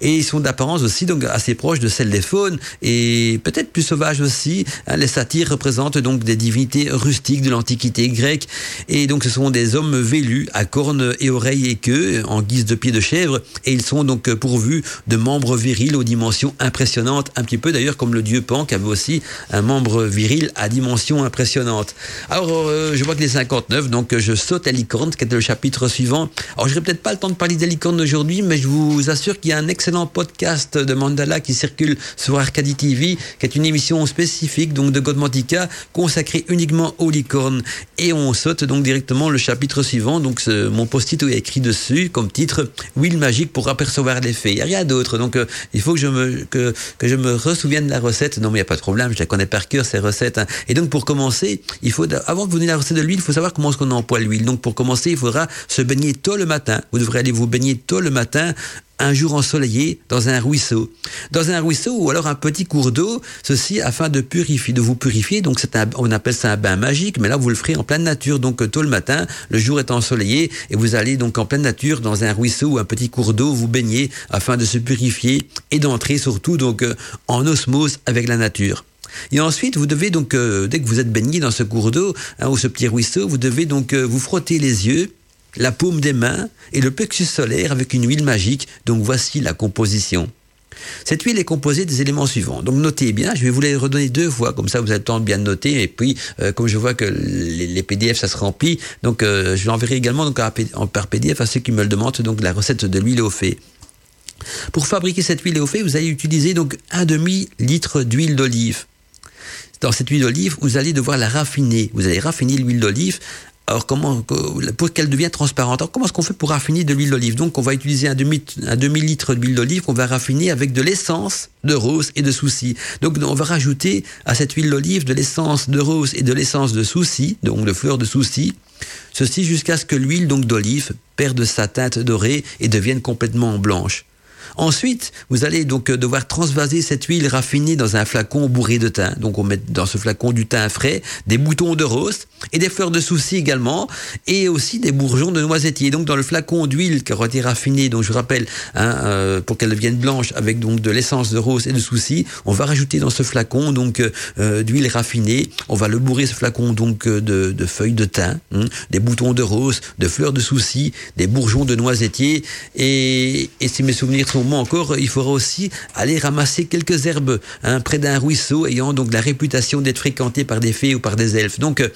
Et ils sont d'apparence aussi donc assez proches de celles des faunes et peut-être plus sauvages aussi. Hein, les satyres représentent donc des divinités rustiques de l'Antiquité grecque et donc ce sont des hommes vélus à cornes et oreilles et queue en guise de pieds de chèvre et ils sont donc pourvus de membres virils aux dimensions impressionnantes, un petit peu d'ailleurs comme le dieu Pan qui avait aussi un membre viril à dimension impressionnante. Alors euh, je vois que les 59 donc je saute à licorne qui est le chapitre suivant. Alors je n'aurai peut-être pas le temps de parler des licornes aujourd'hui mais je vous assure qu'il un excellent podcast de Mandala qui circule sur Arcadie TV, qui est une émission spécifique donc de Godmantica consacrée uniquement aux licornes. Et on saute donc directement le chapitre suivant. Donc mon post-it est écrit dessus comme titre Will magique pour apercevoir les fées. Il n'y a rien d'autre. Donc euh, il faut que je me que, que je me ressouvienne de la recette. Non mais il n'y a pas de problème, je la connais par cœur ces recettes. Hein. Et donc pour commencer, il faut avant que vous donniez la recette de l'huile, il faut savoir comment est-ce qu'on emploie l'huile. Donc pour commencer, il faudra se baigner tôt le matin. Vous devrez aller vous baigner tôt le matin un jour ensoleillé dans un ruisseau. Dans un ruisseau ou alors un petit cours d'eau, ceci afin de purifier, de vous purifier. Donc c'est un, on appelle ça un bain magique, mais là vous le ferez en pleine nature. Donc tôt le matin, le jour est ensoleillé et vous allez donc en pleine nature dans un ruisseau ou un petit cours d'eau vous baigner afin de se purifier et d'entrer surtout donc euh, en osmose avec la nature. Et ensuite, vous devez donc, euh, dès que vous êtes baigné dans ce cours d'eau hein, ou ce petit ruisseau, vous devez donc euh, vous frotter les yeux la paume des mains et le plexus solaire avec une huile magique. Donc voici la composition. Cette huile est composée des éléments suivants. Donc notez bien, je vais vous les redonner deux fois, comme ça vous avez le temps de bien noter. Et puis, euh, comme je vois que les, PDF, ça se remplit, donc euh, je l'enverrai également donc, par PDF à ceux qui me le demandent, donc la recette de l'huile au fait. Pour fabriquer cette huile au fait, vous allez utiliser donc un demi-litre d'huile d'olive. Dans cette huile d'olive, vous allez devoir la raffiner. Vous allez raffiner l'huile d'olive alors comment pour qu'elle devienne transparente Alors comment est-ce qu'on fait pour raffiner de l'huile d'olive? Donc on va utiliser un demi un demi litre d'huile d'olive qu'on va raffiner avec de l'essence de rose et de souci. Donc on va rajouter à cette huile d'olive de l'essence de rose et de l'essence de souci, donc de fleurs de souci. Ceci jusqu'à ce que l'huile donc d'olive perde sa teinte dorée et devienne complètement blanche. Ensuite, vous allez donc euh, devoir transvaser cette huile raffinée dans un flacon bourré de thym. Donc on met dans ce flacon du thym frais, des boutons de rose et des fleurs de souci également, et aussi des bourgeons de noisetier. Donc dans le flacon d'huile qui aura été raffinée, donc je rappelle, hein, euh, pour qu'elle devienne blanche avec donc de l'essence de rose et de souci, on va rajouter dans ce flacon donc euh, d'huile raffinée. On va le bourrer ce flacon donc de, de feuilles de thym, hein, des boutons de rose, de fleurs de souci, des bourgeons de noisetier, et, et si mes souvenirs sont encore, il faudra aussi aller ramasser quelques herbes hein, près d'un ruisseau ayant donc la réputation d'être fréquenté par des fées ou par des elfes. Donc, euh,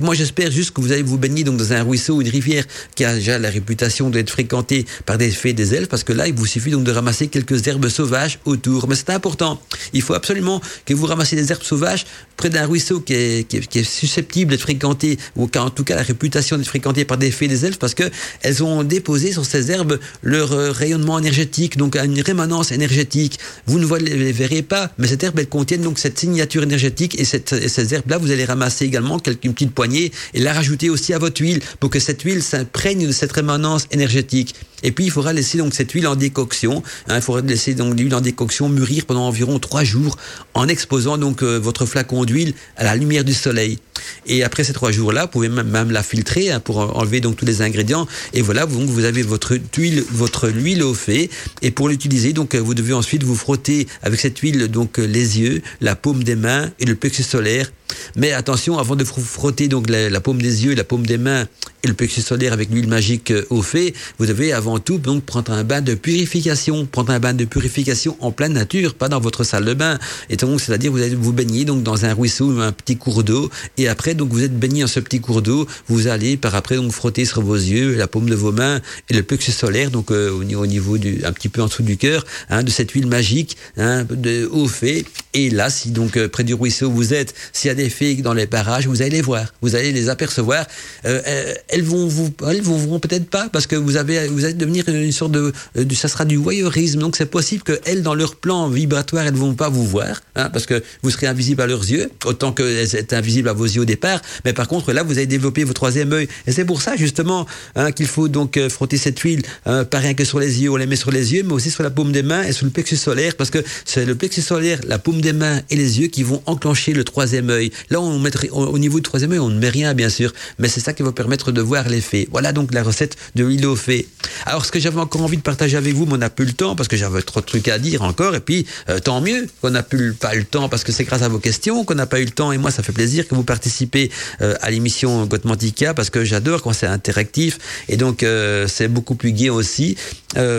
moi j'espère juste que vous allez vous baigner donc dans un ruisseau ou une rivière qui a déjà la réputation d'être fréquenté par des fées et des elfes, parce que là, il vous suffit donc de ramasser quelques herbes sauvages autour. Mais c'est important. Il faut absolument que vous ramassiez des herbes sauvages près d'un ruisseau qui est, susceptible d'être fréquenté, ou qui a en tout cas la réputation d'être fréquenté par des fées et des elfes, parce que elles ont déposé sur ces herbes leur euh, rayonnement énergétique, une rémanence énergétique. Vous ne les verrez pas, mais cette herbe, elle contient donc cette signature énergétique et, cette, ces herbes-là, vous allez ramasser également quelques, une petite poignet et la rajouter aussi à votre huile pour que cette huile s'imprègne de cette rémanence énergétique. Et puis il faudra laisser donc cette huile en décoction. Hein, il faudra laisser donc l'huile en décoction mûrir pendant environ trois jours en exposant donc euh, votre flacon d'huile à la lumière du soleil. Et après ces trois jours-là, vous pouvez même, la filtrer hein, pour enlever donc tous les ingrédients. Et voilà, vous, vous avez votre huile, votre huile au fait. Et pour l'utiliser, donc vous devez ensuite vous frotter avec cette huile donc les yeux, la paume des mains et le plexus solaire. Mais attention, avant de frotter donc la, paume des yeux, la paume des mains et le plexus solaire avec l'huile magique euh, au fait, vous devez avant tout donc prendre un bain de purification, prendre un bain de purification en pleine nature, pas dans votre salle de bain. Et donc, c'est-à-dire vous allez vous baigner donc dans un ruisseau ou un petit cours d'eau, et après donc vous êtes baigné dans ce petit cours d'eau, vous allez par après donc frotter sur vos yeux, la paume de vos mains et le plexus solaire. Donc euh, au, niveau du un petit peu en dessous du cœur, hein, de cette huile magique hein, de au fait. Et là, si donc euh, près du ruisseau vous êtes, s'il y a des filles dans les parages, vous allez les voir, vous allez les apercevoir. Euh, euh, elles vont vous, elles vous verront peut-être pas parce que vous avez, vous allez devenir une sorte de, ça sera du voyeurisme. Donc c'est possible que elles, dans leur plan vibratoire, elles vont pas vous voir, hein, parce que vous serez invisible à leurs yeux, autant qu'elles sont invisibles à vos yeux au départ. Mais par contre, là, vous allez développer votre troisième œil. Et c'est pour ça justement qu'il faut donc frotter cette huile, pas rien que sur les yeux, on les met sur les yeux, mais aussi sur la paume des mains et sur le plexus solaire, parce que c'est le plexus solaire, la paume des mains et les yeux qui vont enclencher le troisième œil. Là, on mettrait, au niveau du troisième œil, on ne met rien, bien sûr, mais c'est ça qui va permettre de voir l'effet. Voilà donc la recette de l'huile au fait. Alors, ce que j'avais encore envie de partager avec vous, mais on n'a plus le temps parce que j'avais trop de trucs à dire encore, et puis euh, tant mieux qu'on n'a plus pas le temps parce que c'est grâce à vos questions qu'on n'a pas eu le temps, et moi, ça fait plaisir que vous participez euh, à l'émission Gotmantica parce que j'adore quand c'est interactif, et donc euh, c'est beaucoup plus gai aussi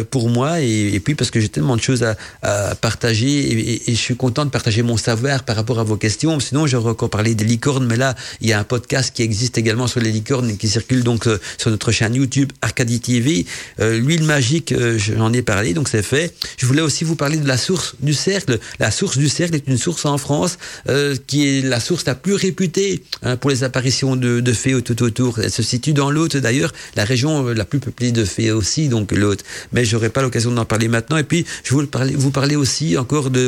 pour moi, et, puis parce que j'ai tellement de choses à, partager, et, et je suis content de partager mon savoir par rapport à vos questions. Sinon, j'aurais encore parlé des licornes, mais là, il y a un podcast qui existe également sur les licornes et qui circule donc euh, sur notre chaîne YouTube Arcadie TV. Euh, l'huile magique, euh, j'en ai parlé, donc c'est fait. Je voulais aussi vous parler de la source du cercle. La source du cercle est une source en France qui est la source la plus réputée hein, pour les apparitions de, de fées tout autour. Elle se situe dans l'Hôte d'ailleurs, la région la plus peuplée de fées aussi, donc l'Hôte. Mais j'aurai pas l'occasion d'en parler maintenant. Et puis, je voulais vous parler aussi encore de,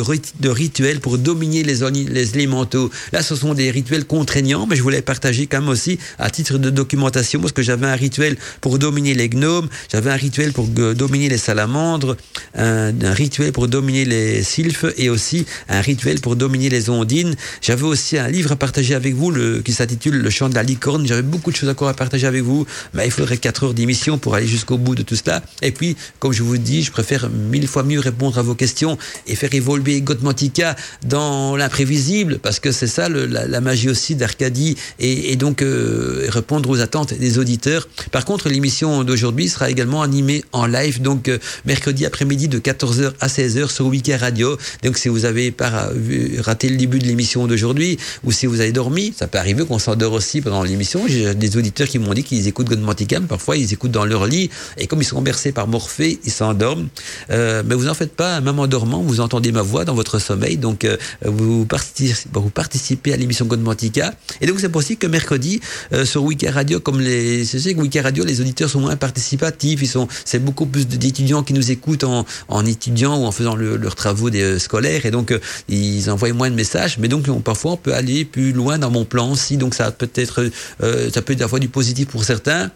rituels pour dominer les, les élémentaux. Là, ce sont des rituels contraignants, mais je voulais partager quand même aussi à titre de documentation, parce que j'avais un rituel pour dominer les gnomes, j'avais un rituel pour dominer les salamandres, un, rituel pour dominer les sylphes et aussi un rituel pour dominer les ondines. J'avais aussi un livre à partager avec vous qui s'intitule Le chant de la licorne. J'avais beaucoup de choses encore à partager avec vous, mais il faudrait 4 heures d'émission pour aller jusqu'au bout de tout cela. Et puis, comme je vous dis, je préfère mille fois mieux répondre à vos questions et faire évoluer Gotmantica dans l'imprévisible, parce que c'est ça la, magie aussi d'Arcadie, et, donc euh, répondre aux attentes des auditeurs. Par contre, l'émission d'aujourd'hui sera également animée en live, donc euh, mercredi après-midi de 14h à 16h sur Wiki Radio. Donc si vous avez pas raté le début de l'émission d'aujourd'hui, ou si vous avez dormi, ça peut arriver qu'on s'endort aussi pendant l'émission. J'ai des auditeurs qui m'ont dit qu'ils écoutent Godmantica, parfois ils écoutent dans leur lit, et comme ils sont bercés par Morphée, ils s'endorment. Euh, mais vous en faites pas, même en dormant, vous entendez ma voix dans votre sommeil, donc vous, participez, vous participez à l'émission Godmantica. Et donc c'est possible que mercredi, euh, sur Wiki Radio, comme les, je sais que Wiki Radio, les auditeurs sont moins participatifs, ils sont, c'est beaucoup plus d'étudiants qui nous écoutent en, en étudiant ou en faisant leurs travaux des, euh, scolaires, et donc euh, ils envoient moins de messages, mais donc parfois on peut aller plus loin dans mon plan aussi, donc ça peut être, ça peut être à du positif pour certains.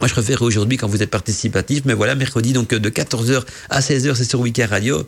Moi, je préfère aujourd'hui quand vous êtes participatif, mais voilà, mercredi, donc de 14h à 16h, c'est sur Wiki Radio.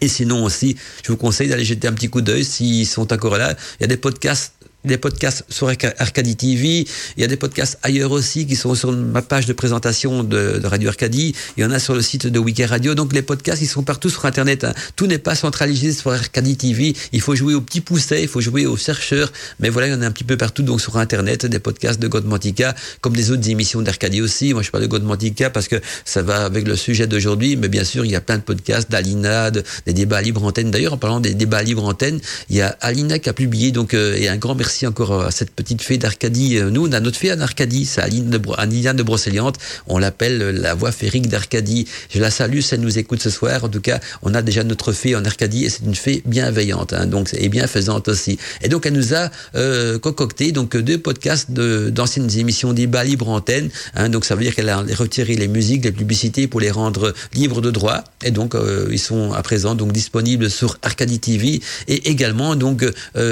Et sinon aussi, je vous conseille d'aller jeter un petit coup d'œil s'ils sont encore là. Il y a des podcasts des podcasts sur Arcadie TV. Il y a des podcasts ailleurs aussi qui sont sur ma page de présentation de, Radio Arcadie. Il y en a sur le site de Wiki Radio. Donc les podcasts, ils sont partout sur Internet. Hein. Tout n'est pas centralisé sur Arcadie TV. Il faut jouer aux petits poussets, il faut jouer aux chercheurs. Mais voilà, il y en a un petit peu partout donc sur Internet, des podcasts de Godmantica, comme des autres émissions d'Arcadie aussi. Moi, je parle de Godmantica parce que ça va avec le sujet d'aujourd'hui. Mais bien sûr, il y a plein de podcasts d'Alina, des débats à libre antenne. D'ailleurs, en parlant des débats à libre antenne, il y a Alina qui a publié donc euh, et un grand merci encore à cette petite fée d'Arcadie. Euh, nous, on a notre fée en Arcadie, c'est Aline de, Aniliane de Brocéliande. On l'appelle la voix féerique d'Arcadie. Je la salue si elle nous écoute ce soir. En tout cas, on a déjà notre fée en Arcadie et c'est une fée bienveillante, hein, donc et bienfaisante aussi. Et donc, elle nous a euh, concocté donc deux podcasts d'anciennes émissions débat libre antenne. Hein, donc, ça veut dire qu'elle a retiré les musiques, les publicités pour les rendre libres de droit. Et donc, euh, ils sont à présent donc disponibles sur Arcadie TV et également donc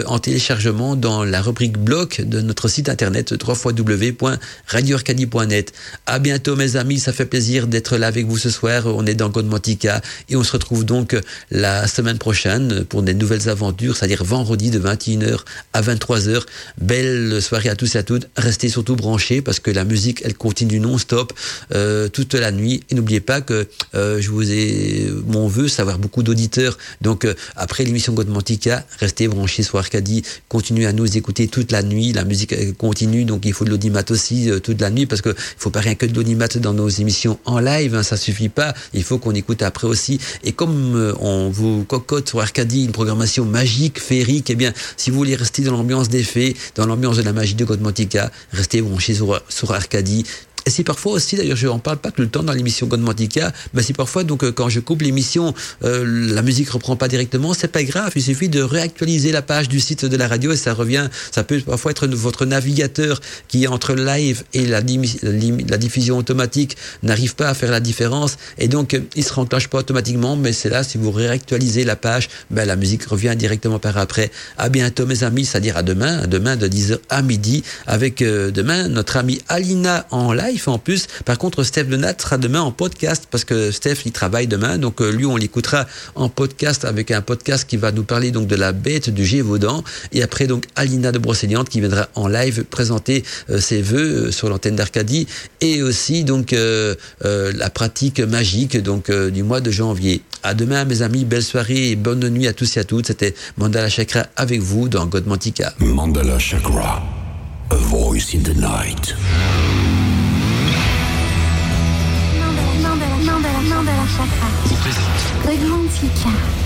en téléchargement dans la rubrique blog de notre site internet www.radioarcadie.net. À bientôt mes amis, ça fait plaisir d'être là avec vous ce soir. On est dans Godmantica et on se retrouve donc la semaine prochaine pour des nouvelles aventures, c'est-à-dire vendredi de 21h à 23h. Belle soirée à tous et à toutes. Restez surtout branchés parce que la musique, elle continue non-stop euh, toute la nuit. Et n'oubliez pas que euh, je vous ai mon vœu, savoir beaucoup d'auditeurs. Donc euh, après l'émission Godmantica, restez branchés sur Arcadie. Continuez à nous écouter toute la nuit. La musique continue, donc il faut de l'audimat aussi toute la nuit parce que il faut pas rien que de l'audimat dans nos émissions en live. Hein, ça suffit pas. Il faut qu'on écoute après aussi. Et comme on vous cocotte sur Arcadie une programmation magique, féerique, eh bien, si vous voulez rester dans l'ambiance des fées, dans l'ambiance de la magie de Godmantica, restez branchés sur, sur Arcadie. Et si parfois aussi, d'ailleurs, je n'en parle pas tout le temps dans l'émission Godmantica, mais si parfois, donc, euh, quand je coupe l'émission, euh, la musique reprend pas directement, c'est pas grave. Il suffit de réactualiser la page du site de la radio et ça revient. Ça peut parfois être votre navigateur qui, entre live et la, diffusion automatique, n'arrive pas à faire la différence. Et donc, euh, il se renclenche pas automatiquement, mais c'est là, si vous réactualisez la page, ben, la musique revient directement par après. À bientôt, mes amis, c'est-à-dire à demain, à demain de 10h à midi, avec demain notre amie Alina en live en plus. Par contre, Steph Lenat sera demain en podcast parce que Steph, il travaille demain. Donc, euh, lui, on l'écoutera en podcast avec un podcast qui va nous parler donc de la bête du Gévaudan. Et après, donc, Alina de Brocéliande qui viendra en live présenter euh, ses vœux euh, sur l'antenne d'Arcadie et aussi, donc, la pratique magique, donc, du mois de janvier. À demain, mes amis. Belle soirée et bonne nuit à tous et à toutes. C'était Mandala Chakra avec vous dans Godmantica. Mandala Chakra. A voice in the night. Mandala Chakra. Godmantica.